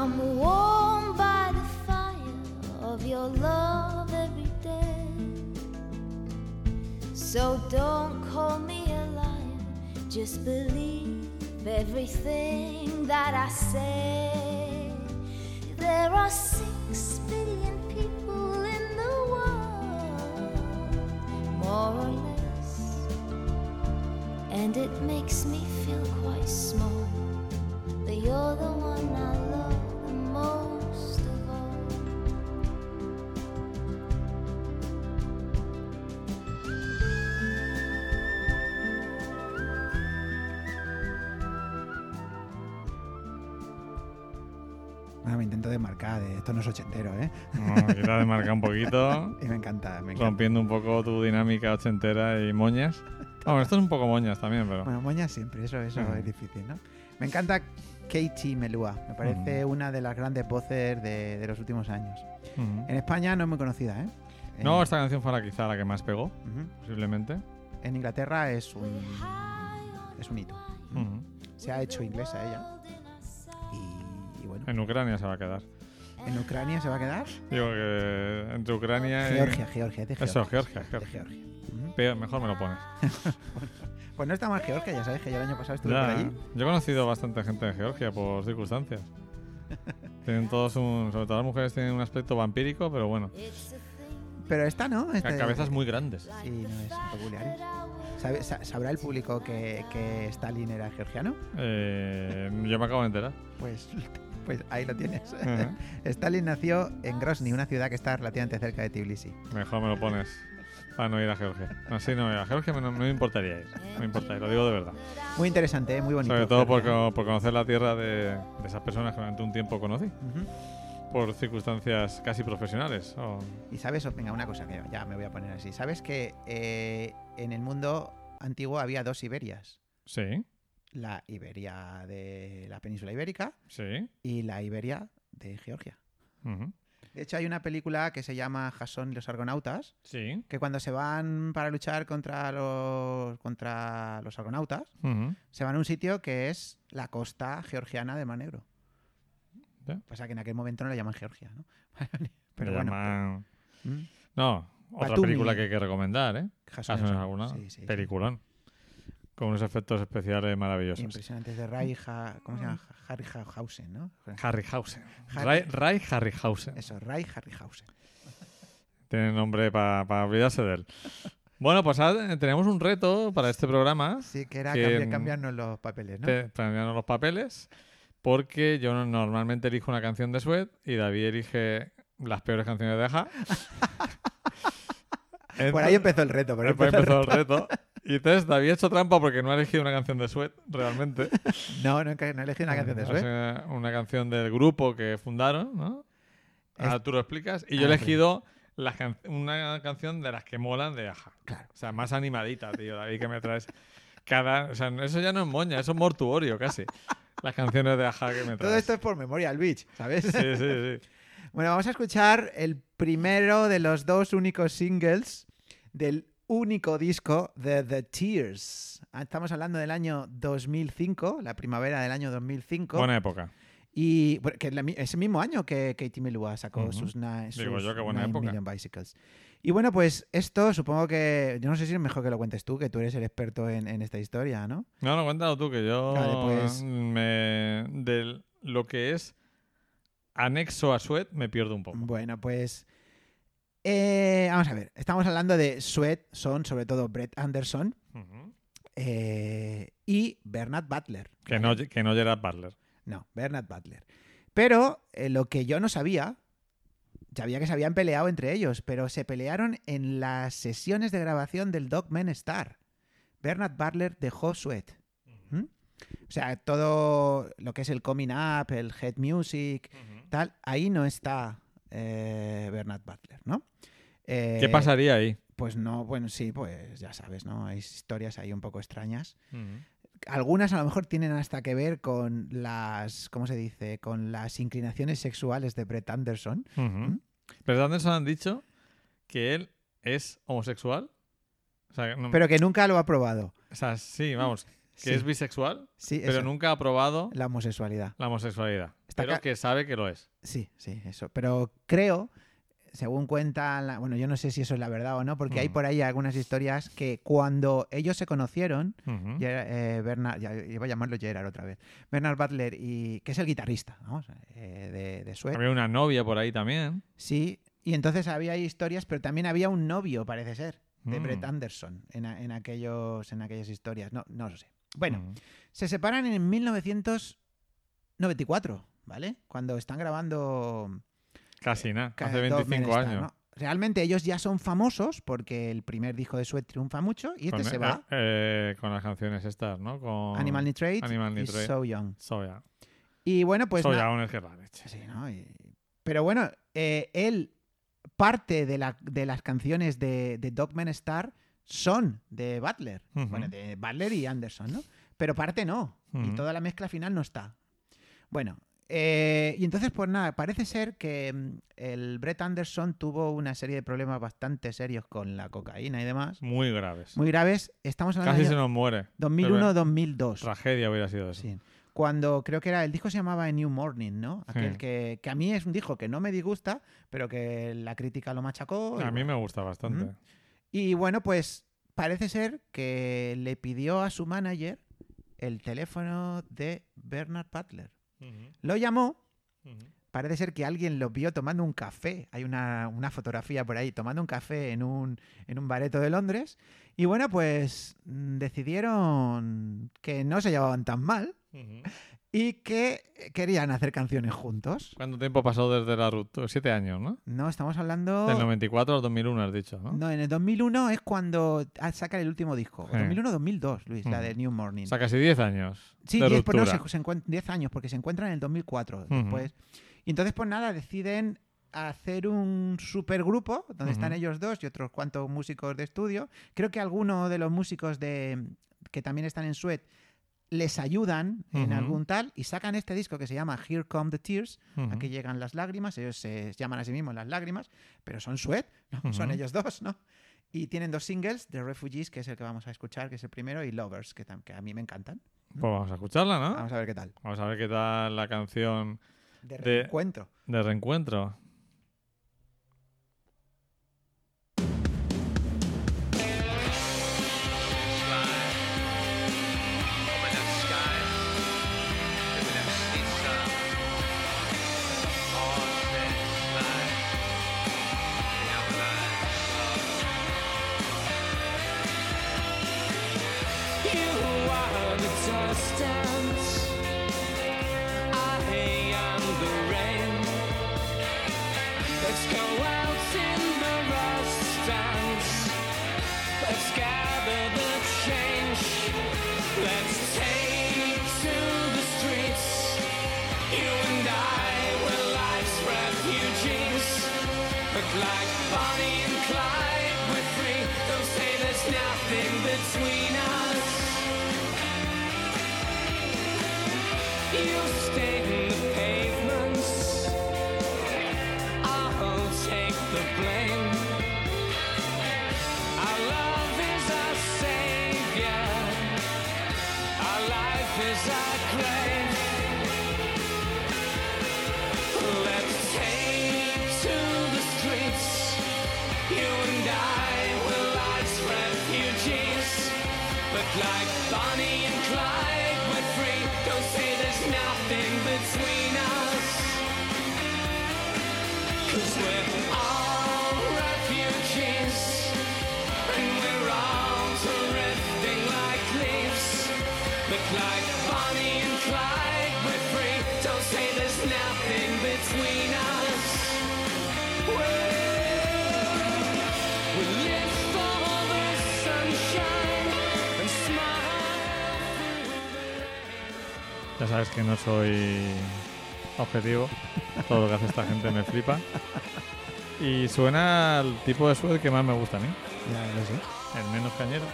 I'm warmed by the fire of your love every day. So don't call me a liar, just believe everything that I say. There are six billion people in the world, more or less, and it makes me feel quite small. But you're the one desmarcar. de Esto no es ochentero, ¿eh? No, quizás marcar un poquito, Y me encanta, me encanta. rompiendo un poco tu dinámica ochentera y moñas. Bueno, esto es un poco moñas también, pero... Bueno, moña siempre, eso, eso Ujú. es difícil, ¿no? Me encanta Katie Melua. Me parece Ujú. una de las grandes voces de, de los últimos años. Ujú. En España no es muy conocida, ¿eh? En- No, esta canción fue la quizá la que más pegó, posiblemente. En Inglaterra es un, es un hito. Se ha hecho inglesa ella. Y, y bueno, En Ucrania se va a quedar. ¿En Ucrania se va a quedar? Digo que entre Ucrania y... Georgia, Georgia, de Georgia. Eso, Georgia, De Georgia. Georgia. Ujú. Peor- mejor me lo pones. Pues no está mal Georgia, ya sabes que yo el año pasado estuve Ya, por allí. Yo he conocido bastante gente de Georgia por circunstancias. Tienen todos un... Sobre todo las mujeres tienen un aspecto vampírico, pero bueno. Pero esta no. Este, Cabezas muy grandes. Sí, no es peculiar. ¿Sabe- sa- ¿Sabrá el público que, que Stalin era georgiano? Eh, yo me acabo de enterar. Pues, pues ahí lo tienes. Stalin nació en Grozny, una ciudad que está relativamente cerca de Tbilisi. Mejor me lo pones para no ir a Georgia. No, sí, no, a Georgia me- no, me importaría ir. No me importaría, lo digo de verdad. Muy interesante, ¿eh? muy bonito. Sobre todo por, por conocer la tierra de, de esas personas que durante un tiempo conocí. Por circunstancias casi profesionales. o- Y sabes, oh, venga, una cosa que ya me voy a poner así. ¿Sabes que eh, en el mundo antiguo había dos Iberias? Sí, La Iberia de la península ibérica sí. y la Iberia de Georgia. De hecho, hay una película que se llama Jasón y los Argonautas, Sí. que cuando se van para luchar contra los, contra los argonautas, se van a un sitio que es la costa georgiana de Mar Negro. Ya. Pasa que en aquel momento no le llaman Georgia, ¿no? Pero bueno. llaman- ¿Mm? No, otra Batumi. película que hay que recomendar, ¿eh? Caso los- alguna. sí, sí, sí. Peliculón. Con unos efectos especiales maravillosos. Impresionantes de Ray, Ha- ¿cómo se llama? Harryhausen, ¿no? Harryhausen. Harry- Ray, Ray Harryhausen. Eso, Ray Harryhausen. Tiene nombre para olvidarse de él. Bueno, pues ahora tenemos un reto para este programa. Sí, que era Que, cambiar- mm, cambiarnos los papeles, ¿no? Te- para enviarnos los papeles. Porque yo normalmente elijo una canción de Sweat y David elige las peores canciones de Aja. Por ahí empezó el reto, pero Después empezó empezó el reto. Y entonces David ha hecho trampa porque no ha elegido una canción de Sweat, realmente. No, no, no elegí una canción de sea, una canción del grupo que fundaron, ¿no? Ahora Es- tú lo explicas. Y Ah, yo he sí. elegido la can- una canción de las que molan de Aja. Claro. O sea, más animadita, tío, David, que me traes. Cada, o sea, eso ya no es moña, eso es mortuorio casi. Las canciones de Aja que me traes. Todo esto es por Memorial Beach, ¿sabes? Sí, sí, sí. Bueno, vamos a escuchar el primero de los dos únicos singles del único disco de The Tears. Ah, Estamos hablando del año 2005, la primavera del año 2005. Buena época. Y bueno, que ese mismo año que Katie Melua sacó sus, Digo yo, qué buena 9 época. Million Bicycles. Y bueno, pues esto supongo que. Yo no sé si es mejor que lo cuentes tú, que tú eres el experto en, en esta historia, ¿no? No, no, cuéntalo tú, que yo Vale, pues- me, de lo que es anexo a Sweat me pierdo un poco. Bueno, pues. Eh, vamos a ver. Estamos hablando de Sweat, son sobre todo Brett Anderson eh, y Bernard Butler. Que no, que no Gerard Butler. No, Bernard Butler. Pero eh, lo que yo no sabía, sabía que se habían peleado entre ellos, pero se pelearon en las sesiones de grabación del Dog Men Star. Bernard Butler dejó Sweat. ¿Mm? O sea, todo lo que es el coming up, el head music, tal, ahí no está eh, Bernard Butler, ¿no? Eh, ¿Qué pasaría ahí? Pues no, bueno, sí, pues ya sabes, ¿no? Hay historias ahí un poco extrañas. Algunas a lo mejor tienen hasta que ver con las, ¿cómo se dice? Con las inclinaciones sexuales de Brett Anderson. Ujú. Pero Anderson han dicho que él es homosexual. O sea, no- Pero que nunca lo ha probado. o sea, sí, vamos, que Sí, es bisexual, sí, pero eso, nunca ha probado la homosexualidad. la homosexualidad. Está pero que sabe que lo es. Sí, sí, eso. Pero creo, según cuenta, la- bueno, yo no sé si eso es la verdad o no, porque hay Mm. por ahí algunas historias que cuando ellos se conocieron. Ger- eh, Bernard, ya iba a llamarlo Gerard otra vez, Bernard Butler, y, que es el guitarrista vamos, eh, de, de Suede. Había una novia por ahí también. Sí, y entonces había historias, pero también había un novio, parece ser, de Mm. Brett Anderson en, en aquellos, en aquellas historias. No, no lo sé. Bueno, se separan en 1994, ¿vale? Cuando están grabando Casi nada, Ca- hace Dog 25 Men Star, años. ¿no? Realmente ellos ya son famosos porque el primer disco de Sweat triunfa mucho y este Con, se eh, va. eh, con las canciones estas, ¿no? Con Animal Nitrate Animal y Nitrate. So Young. Soya. Y bueno, pues... Na- aún es que la leche. Sí, ¿no? Y- Pero bueno, eh, él, parte de, la- de las canciones de, de Dogman Star son de Butler. Ujú. Bueno, de Butler y Anderson, ¿no? Pero parte no. Y Ujú. toda la mezcla final no está. Bueno, eh, y entonces, pues nada, parece ser que mm, el Brett Anderson tuvo una serie de problemas bastante serios con la cocaína y demás. Muy graves. Muy graves. Estamos hablando Casi del se nos muere. 2001-2002. Tragedia hubiera sido eso. Sí. Cuando creo que era, el disco se llamaba A New Morning, ¿no? Aquel Sí. que, que a mí es un disco que no me disgusta, pero que la crítica lo machacó. y A mí me gusta bastante. Ujú. Y bueno, pues parece ser que le pidió a su manager el teléfono de Bernard Butler. Lo llamó, parece ser que alguien lo vio tomando un café. Hay una, una fotografía por ahí, tomando un café en un, en un bareto de Londres. Y bueno, pues mm, decidieron que no se llevaban tan mal. Y que querían hacer canciones juntos. ¿Cuánto tiempo pasó desde la ruptura? Siete años, ¿no? No, estamos hablando... Del 94 al 2001 has dicho, ¿no? No, en el 2001 es cuando ah, saca el último disco. Sí. 2001-2002, Luis, la de New Morning. O sea, casi 10 años Sí, de 10, pues no, se, se encuent- 10 años, porque se encuentran en el 2004. Ujú. después. Y entonces, pues nada, deciden hacer un supergrupo donde están ellos dos y otros cuantos músicos de estudio. Creo que algunos de los músicos de que también están en Sweat les ayudan en algún tal y sacan este disco que se llama Here Come the Tears. Aquí llegan las lágrimas, ellos se llaman a sí mismos las lágrimas, pero son Sweat, ¿no? son ellos dos, ¿no? Y tienen dos singles, The Refugees, que es el que vamos a escuchar, que es el primero, y Lovers, que, a mí me encantan. Pues vamos a escucharla, ¿no? Vamos a ver qué tal. Vamos a ver qué tal la canción De de reencuentro. Ya sabes que no soy objetivo. Todo lo que hace esta gente me flipa. Y suena al tipo de suede que más me gusta a mí. Ya lo sé. El menos cañero.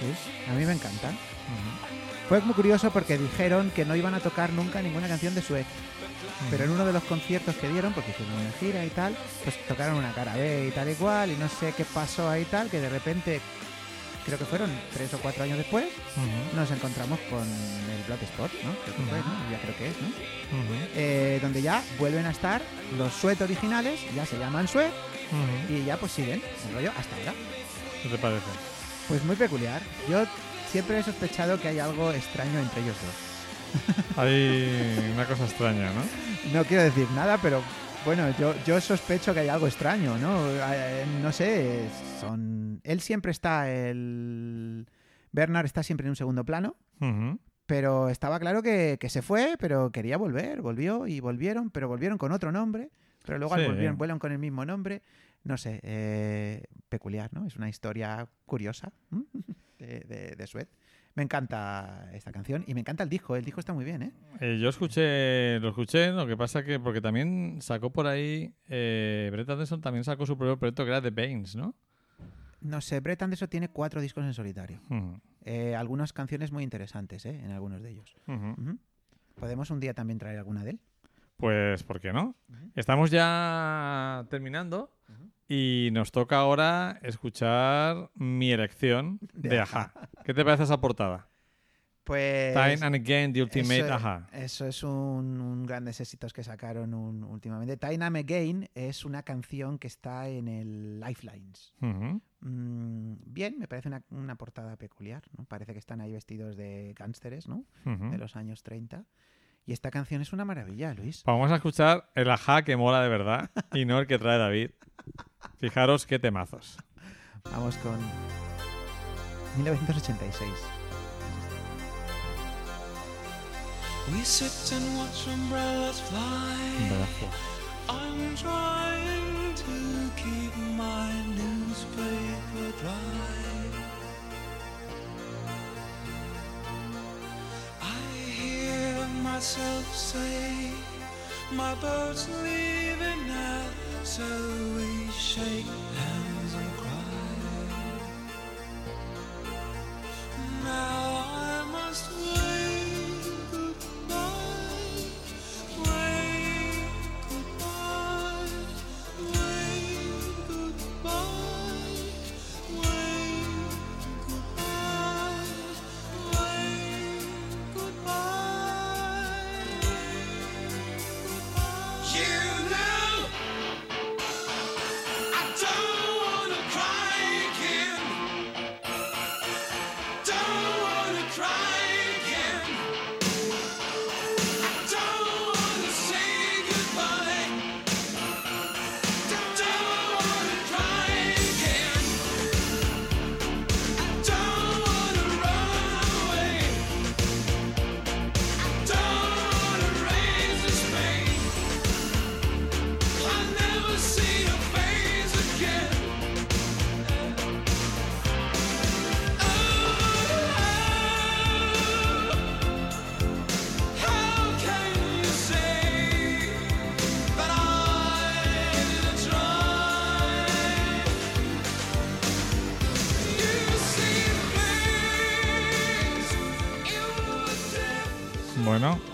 Sí, a mí me encantan. Ujú. Fue muy curioso porque dijeron que no iban a tocar nunca ninguna canción de Suez. Pero en uno de los conciertos que dieron, porque hicieron una gira y tal, pues tocaron una cara B y tal y cual, y no sé qué pasó ahí y tal, que de repente, creo que fueron tres o cuatro años después, nos encontramos con el Bloodsport, ¿no? Creo que fue, ¿no? Ya creo que es, ¿no? Eh, donde ya vuelven a estar los Suet originales, ya se llaman Ujú. y ya pues siguen el rollo hasta ahora. ¿Qué te parece? Pues muy peculiar. Yo siempre he sospechado que hay algo extraño entre ellos dos. Hay una cosa extraña, ¿no? No quiero decir nada, pero bueno, yo, yo sospecho que hay algo extraño, ¿no? Eh, No sé, son... Él siempre está, el... Bernard está siempre en un segundo plano, pero estaba claro que, que se fue, pero quería volver, volvió y volvieron, pero volvieron con otro nombre, pero luego Sí. volvieron, vuelan con el mismo nombre. No sé, eh, peculiar, ¿no? Es una historia curiosa de, de, de Suez. Me encanta esta canción y me encanta el disco. El disco está muy bien, ¿eh? Eh, yo escuché, lo escuché, lo que pasa que, porque también sacó por ahí, eh, Brett Anderson también sacó su propio proyecto que era The Baines, ¿no? No sé, Brett Anderson tiene cuatro discos en solitario. Eh, algunas canciones muy interesantes, ¿eh? En algunos de ellos. Podemos un día también traer alguna de él. Pues, ¿por qué no? Estamos ya terminando y nos toca ahora escuchar mi elección de, De Aja. ¿Qué te parece esa portada? Pues... Time and Again, The Ultimate eso, Aja. eso es un, un grandes éxitos que sacaron un- últimamente. Time I'm Again es una canción que está en el Lifelines. Mm, bien, me parece una, una portada peculiar. ¿no? Parece que están ahí vestidos de gánsteres, ¿no? De los años 30. Y esta canción es una maravilla, Luis. Vamos a escuchar el Aja que mola de verdad y no el que trae David. Fijaros qué temazos. Vamos con 1986. We sit and watch umbrellas fly. Brazo. I'm trying to keep my newspaper dry. I hear myself say, My boat's leaving now, so we shake hands and cry. Now I must wave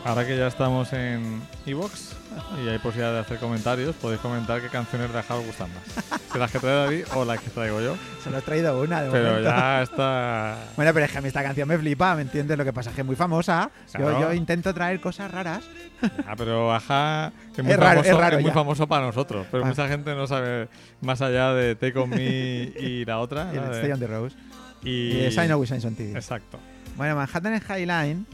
ahora que ya estamos en Evox y hay posibilidad de hacer comentarios, podéis comentar qué canciones de Aja os gustan más. Si las que trae David o las que traigo yo. Solo he traído una de Pero momento. ya está. Bueno, pero es que a mí esta canción me flipa, ¿me entiendes lo que pasa? Es que es muy famosa. Yo, Claro. yo intento traer cosas raras. Ah, pero Aja es muy, Es raro, famoso, es raro muy ya. famoso para nosotros. Pero Ah. mucha gente no sabe más allá de Take On Me y la otra. Y la el de- Stay on the Rose. y- Y Sign of. Exacto. Bueno, Manhattan Highline.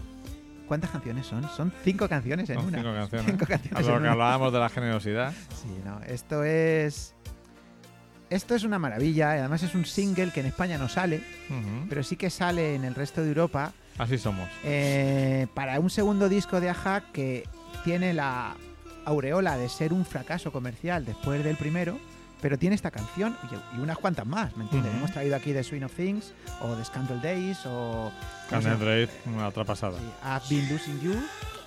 ¿Cuántas canciones son? Son cinco canciones en Son una. cinco canciones. Cinco A canciones lo en que una. hablábamos de la generosidad. Sí, no. Esto es. Esto es una maravilla. y Además es un single que en España no sale, pero sí que sale en el resto de Europa. Así somos. eh, para un segundo disco de Aja que tiene la aureola de ser un fracaso comercial después del primero, pero tiene esta canción y, y unas cuantas más, ¿me entiendes? Hemos traído aquí The Swing of Things, o The Scandal Days, o... ¿cómo se Canet llama? Raid, una otra pasada. Sí, I've Been Losing You,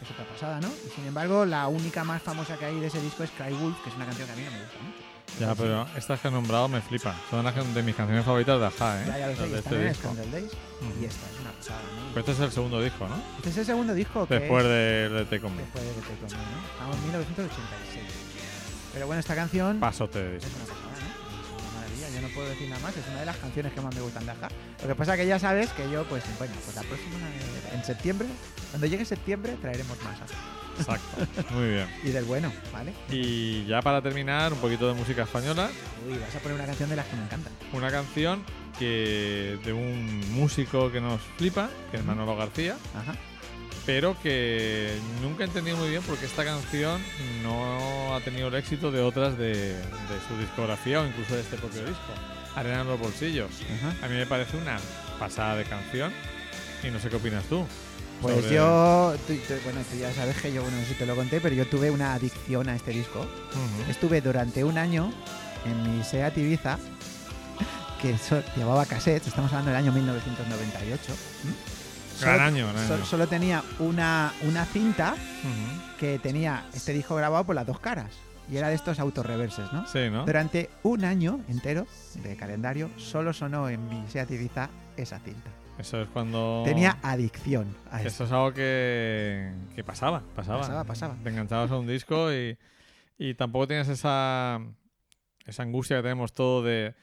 es otra pasada, ¿no? Y sin embargo, la única más famosa que hay de ese disco es Cry Wolf, que es una canción que a mí no me gusta mucho. Ya, pero estas que he nombrado me flipan. Son las de mis canciones favoritas de Aja, ¿eh? Ya, ya lo sé, de este disco. Days. Y esta es una pasada, ¿no? Pues este es el segundo disco, ¿no? Este es el segundo disco que Después es- de, de Take On Me. después de que te comí, ¿no? Estamos en 1986. Pero bueno, esta canción Pasote de es disco. una pasada, ¿no? Es una maravilla, yo no puedo decir nada más, es una de las canciones que más me gustan de Aja. Lo que pasa que ya sabes que yo, pues, bueno, pues la próxima, eh, en septiembre, cuando llegue septiembre, traeremos más Aja. Exacto. Muy bien. Y del bueno, ¿vale? Y ya para terminar, un poquito de música española. Uy, vas a poner una canción de las que me encantan. Una canción que de un músico que nos flipa, que es Manolo García, Ajá. Pero que nunca he entendido muy bien porque esta canción no ha tenido el éxito de otras de, de su discografía o incluso de este propio disco. Arena en los bolsillos. A mí me parece una pasada de canción y no sé qué opinas tú. Pues sobre- yo, tú- tú- bueno, tú ya sabes que yo, bueno, no sé si te lo conté, pero yo tuve una adicción a este disco. Estuve durante un año en mi SEAT Ibiza, que so- llevaba cassettes, estamos hablando del año 1998. ¿m? Gran Solo- año, gran año. solo tenía una, una cinta que tenía este disco grabado por las dos caras. Y era de estos autorreverses, ¿no? Sí, ¿no? Durante un año entero de calendario solo sonó en mi SEAT Ibiza esa cinta. Eso es cuando... Tenía adicción a eso. Eso es algo que, que pasaba, pasaba. Pasaba, pasaba. Te enganchabas a un disco y, y tampoco tienes esa, esa angustia que tenemos todo de...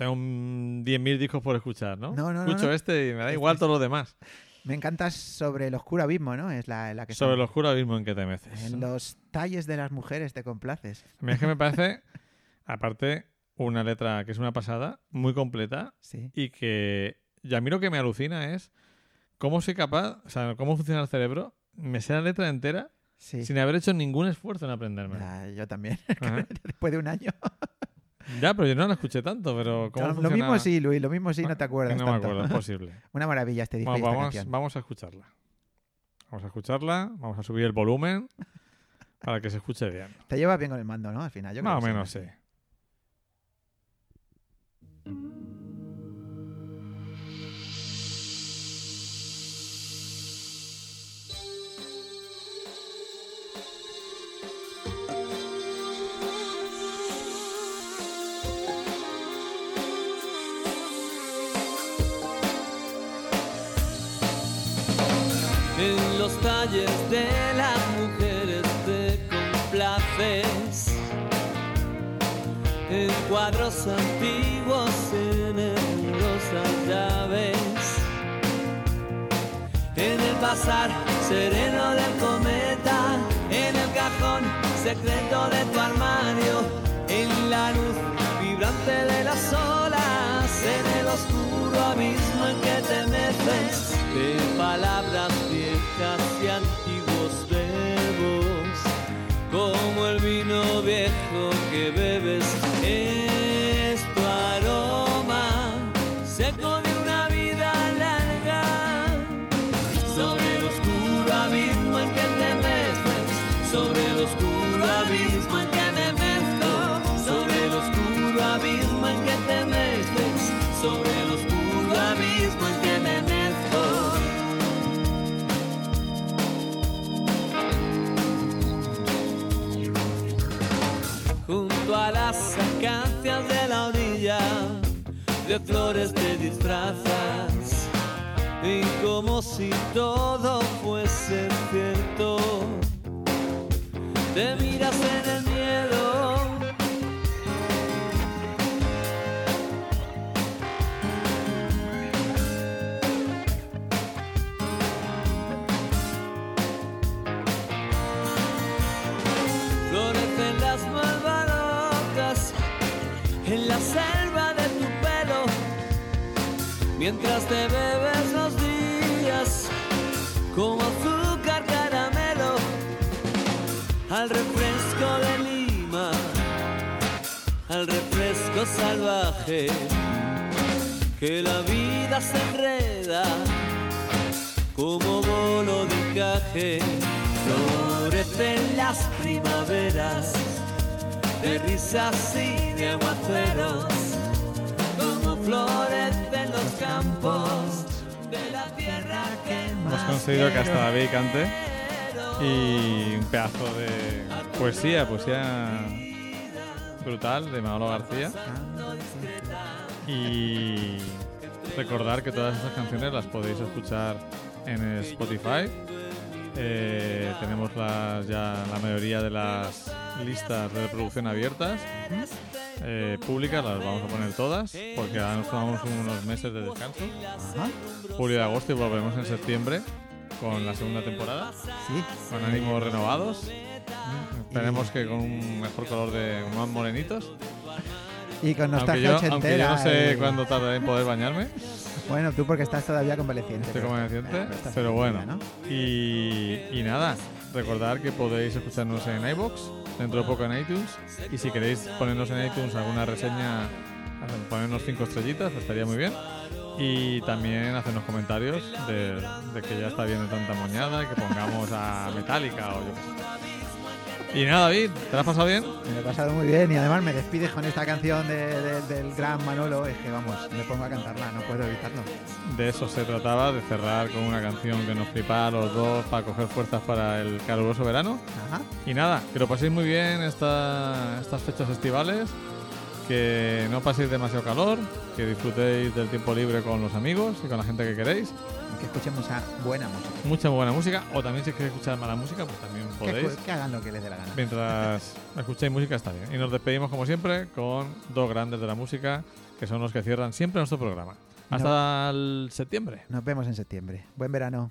Tengo un 10.000 discos por escuchar, ¿no? No, no, no, Escucho no. este y me da igual todos los demás. Me encantas sobre el oscuro abismo, ¿no? Es la, la que Sobre el oscuro abismo en que te meces. En los talles de las mujeres te complaces. A mí es que me parece, aparte, una letra que es una pasada, muy completa Sí. y que... Y a mí lo que me alucina es cómo soy capaz, o sea, cómo funciona el cerebro, me sé la letra entera Sí. sin haber hecho ningún esfuerzo en aprenderme. Yo también. Después de un año. Ya, pero yo no la escuché tanto, pero ¿cómo lo mismo sí, Luis, lo mismo sí, no te acuerdas. No me acuerdo, es posible. Una maravilla este disco Bueno, vamos, vamos a escucharla. Vamos a escucharla, vamos a subir el volumen para que se escuche bien. Te llevas bien con el mando, ¿no? Al final. Yo creo Más o menos, sí. En los talles de las mujeres te complaces. En cuadros antiguos, en hermosas llaves. En el pasar sereno del cometa, en el cajón secreto de tu armario, en la luz vibrante de las olas, en el oscuro abismo en que te metes, de palabras viejas y antiguos verbos, como el vino viejo las acacias de la orilla, de flores te disfrazas y como si todo fuese cierto, te miras en el miedo. Mientras te bebes los días como azúcar caramelo al refresco de Lima, al refresco salvaje que la vida se enreda como bolo de encaje. Florecen las primaveras de risas y de aguaceros florecen los campos de la tierra que Hemos conseguido que hasta. David cante. Y un pedazo de poesía, poesía brutal de Manolo García. Y recordar que todas estas canciones las podéis escuchar en Spotify. Eh, tenemos las, ya la mayoría de las listas de reproducción abiertas, eh, públicas, las vamos a poner todas, porque ahora nos tomamos unos meses de descanso, Ajá. julio y agosto, y volvemos en septiembre con la segunda temporada, Sí. con ánimos renovados. Esperemos que con un mejor color de más morenitos. Y con Aunque nostalgia yo, aunque yo no sé eh. cuándo tardaré en poder bañarme, Bueno, tú porque estás todavía convaleciente. estoy pero- convaleciente, estás pero bueno. Y, y nada, recordar que podéis escucharnos en iBox, dentro de poco en iTunes. Y si queréis ponernos en iTunes alguna reseña, ponernos cinco estrellitas, estaría muy bien. Y también hacernos comentarios de, que ya está bien de tanta moñada, que pongamos a Metallica o yo. Y nada, David, ¿te lo has pasado bien? Me lo he pasado muy bien y además me despides con esta canción de- de- del gran Manolo. Es que vamos, me pongo a cantarla, no puedo evitarlo. De eso se trataba, de cerrar con una canción que nos flipara los dos para coger fuerzas para el caluroso verano. Ajá. Y nada, que lo paséis muy bien esta- estas fechas estivales, que no paséis demasiado calor, que disfrutéis del tiempo libre con los amigos y con la gente que queréis. Que escuchemos a buena música. Mucha buena música, o también si queréis escuchar mala música, pues también podéis. que hagan lo que les dé la gana. Mientras escuchéis música está bien. Y nos despedimos como siempre con dos grandes de la música, que son los que cierran siempre nuestro programa. Hasta el septiembre. Nos vemos en septiembre. Buen verano.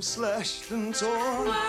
Slashed and torn.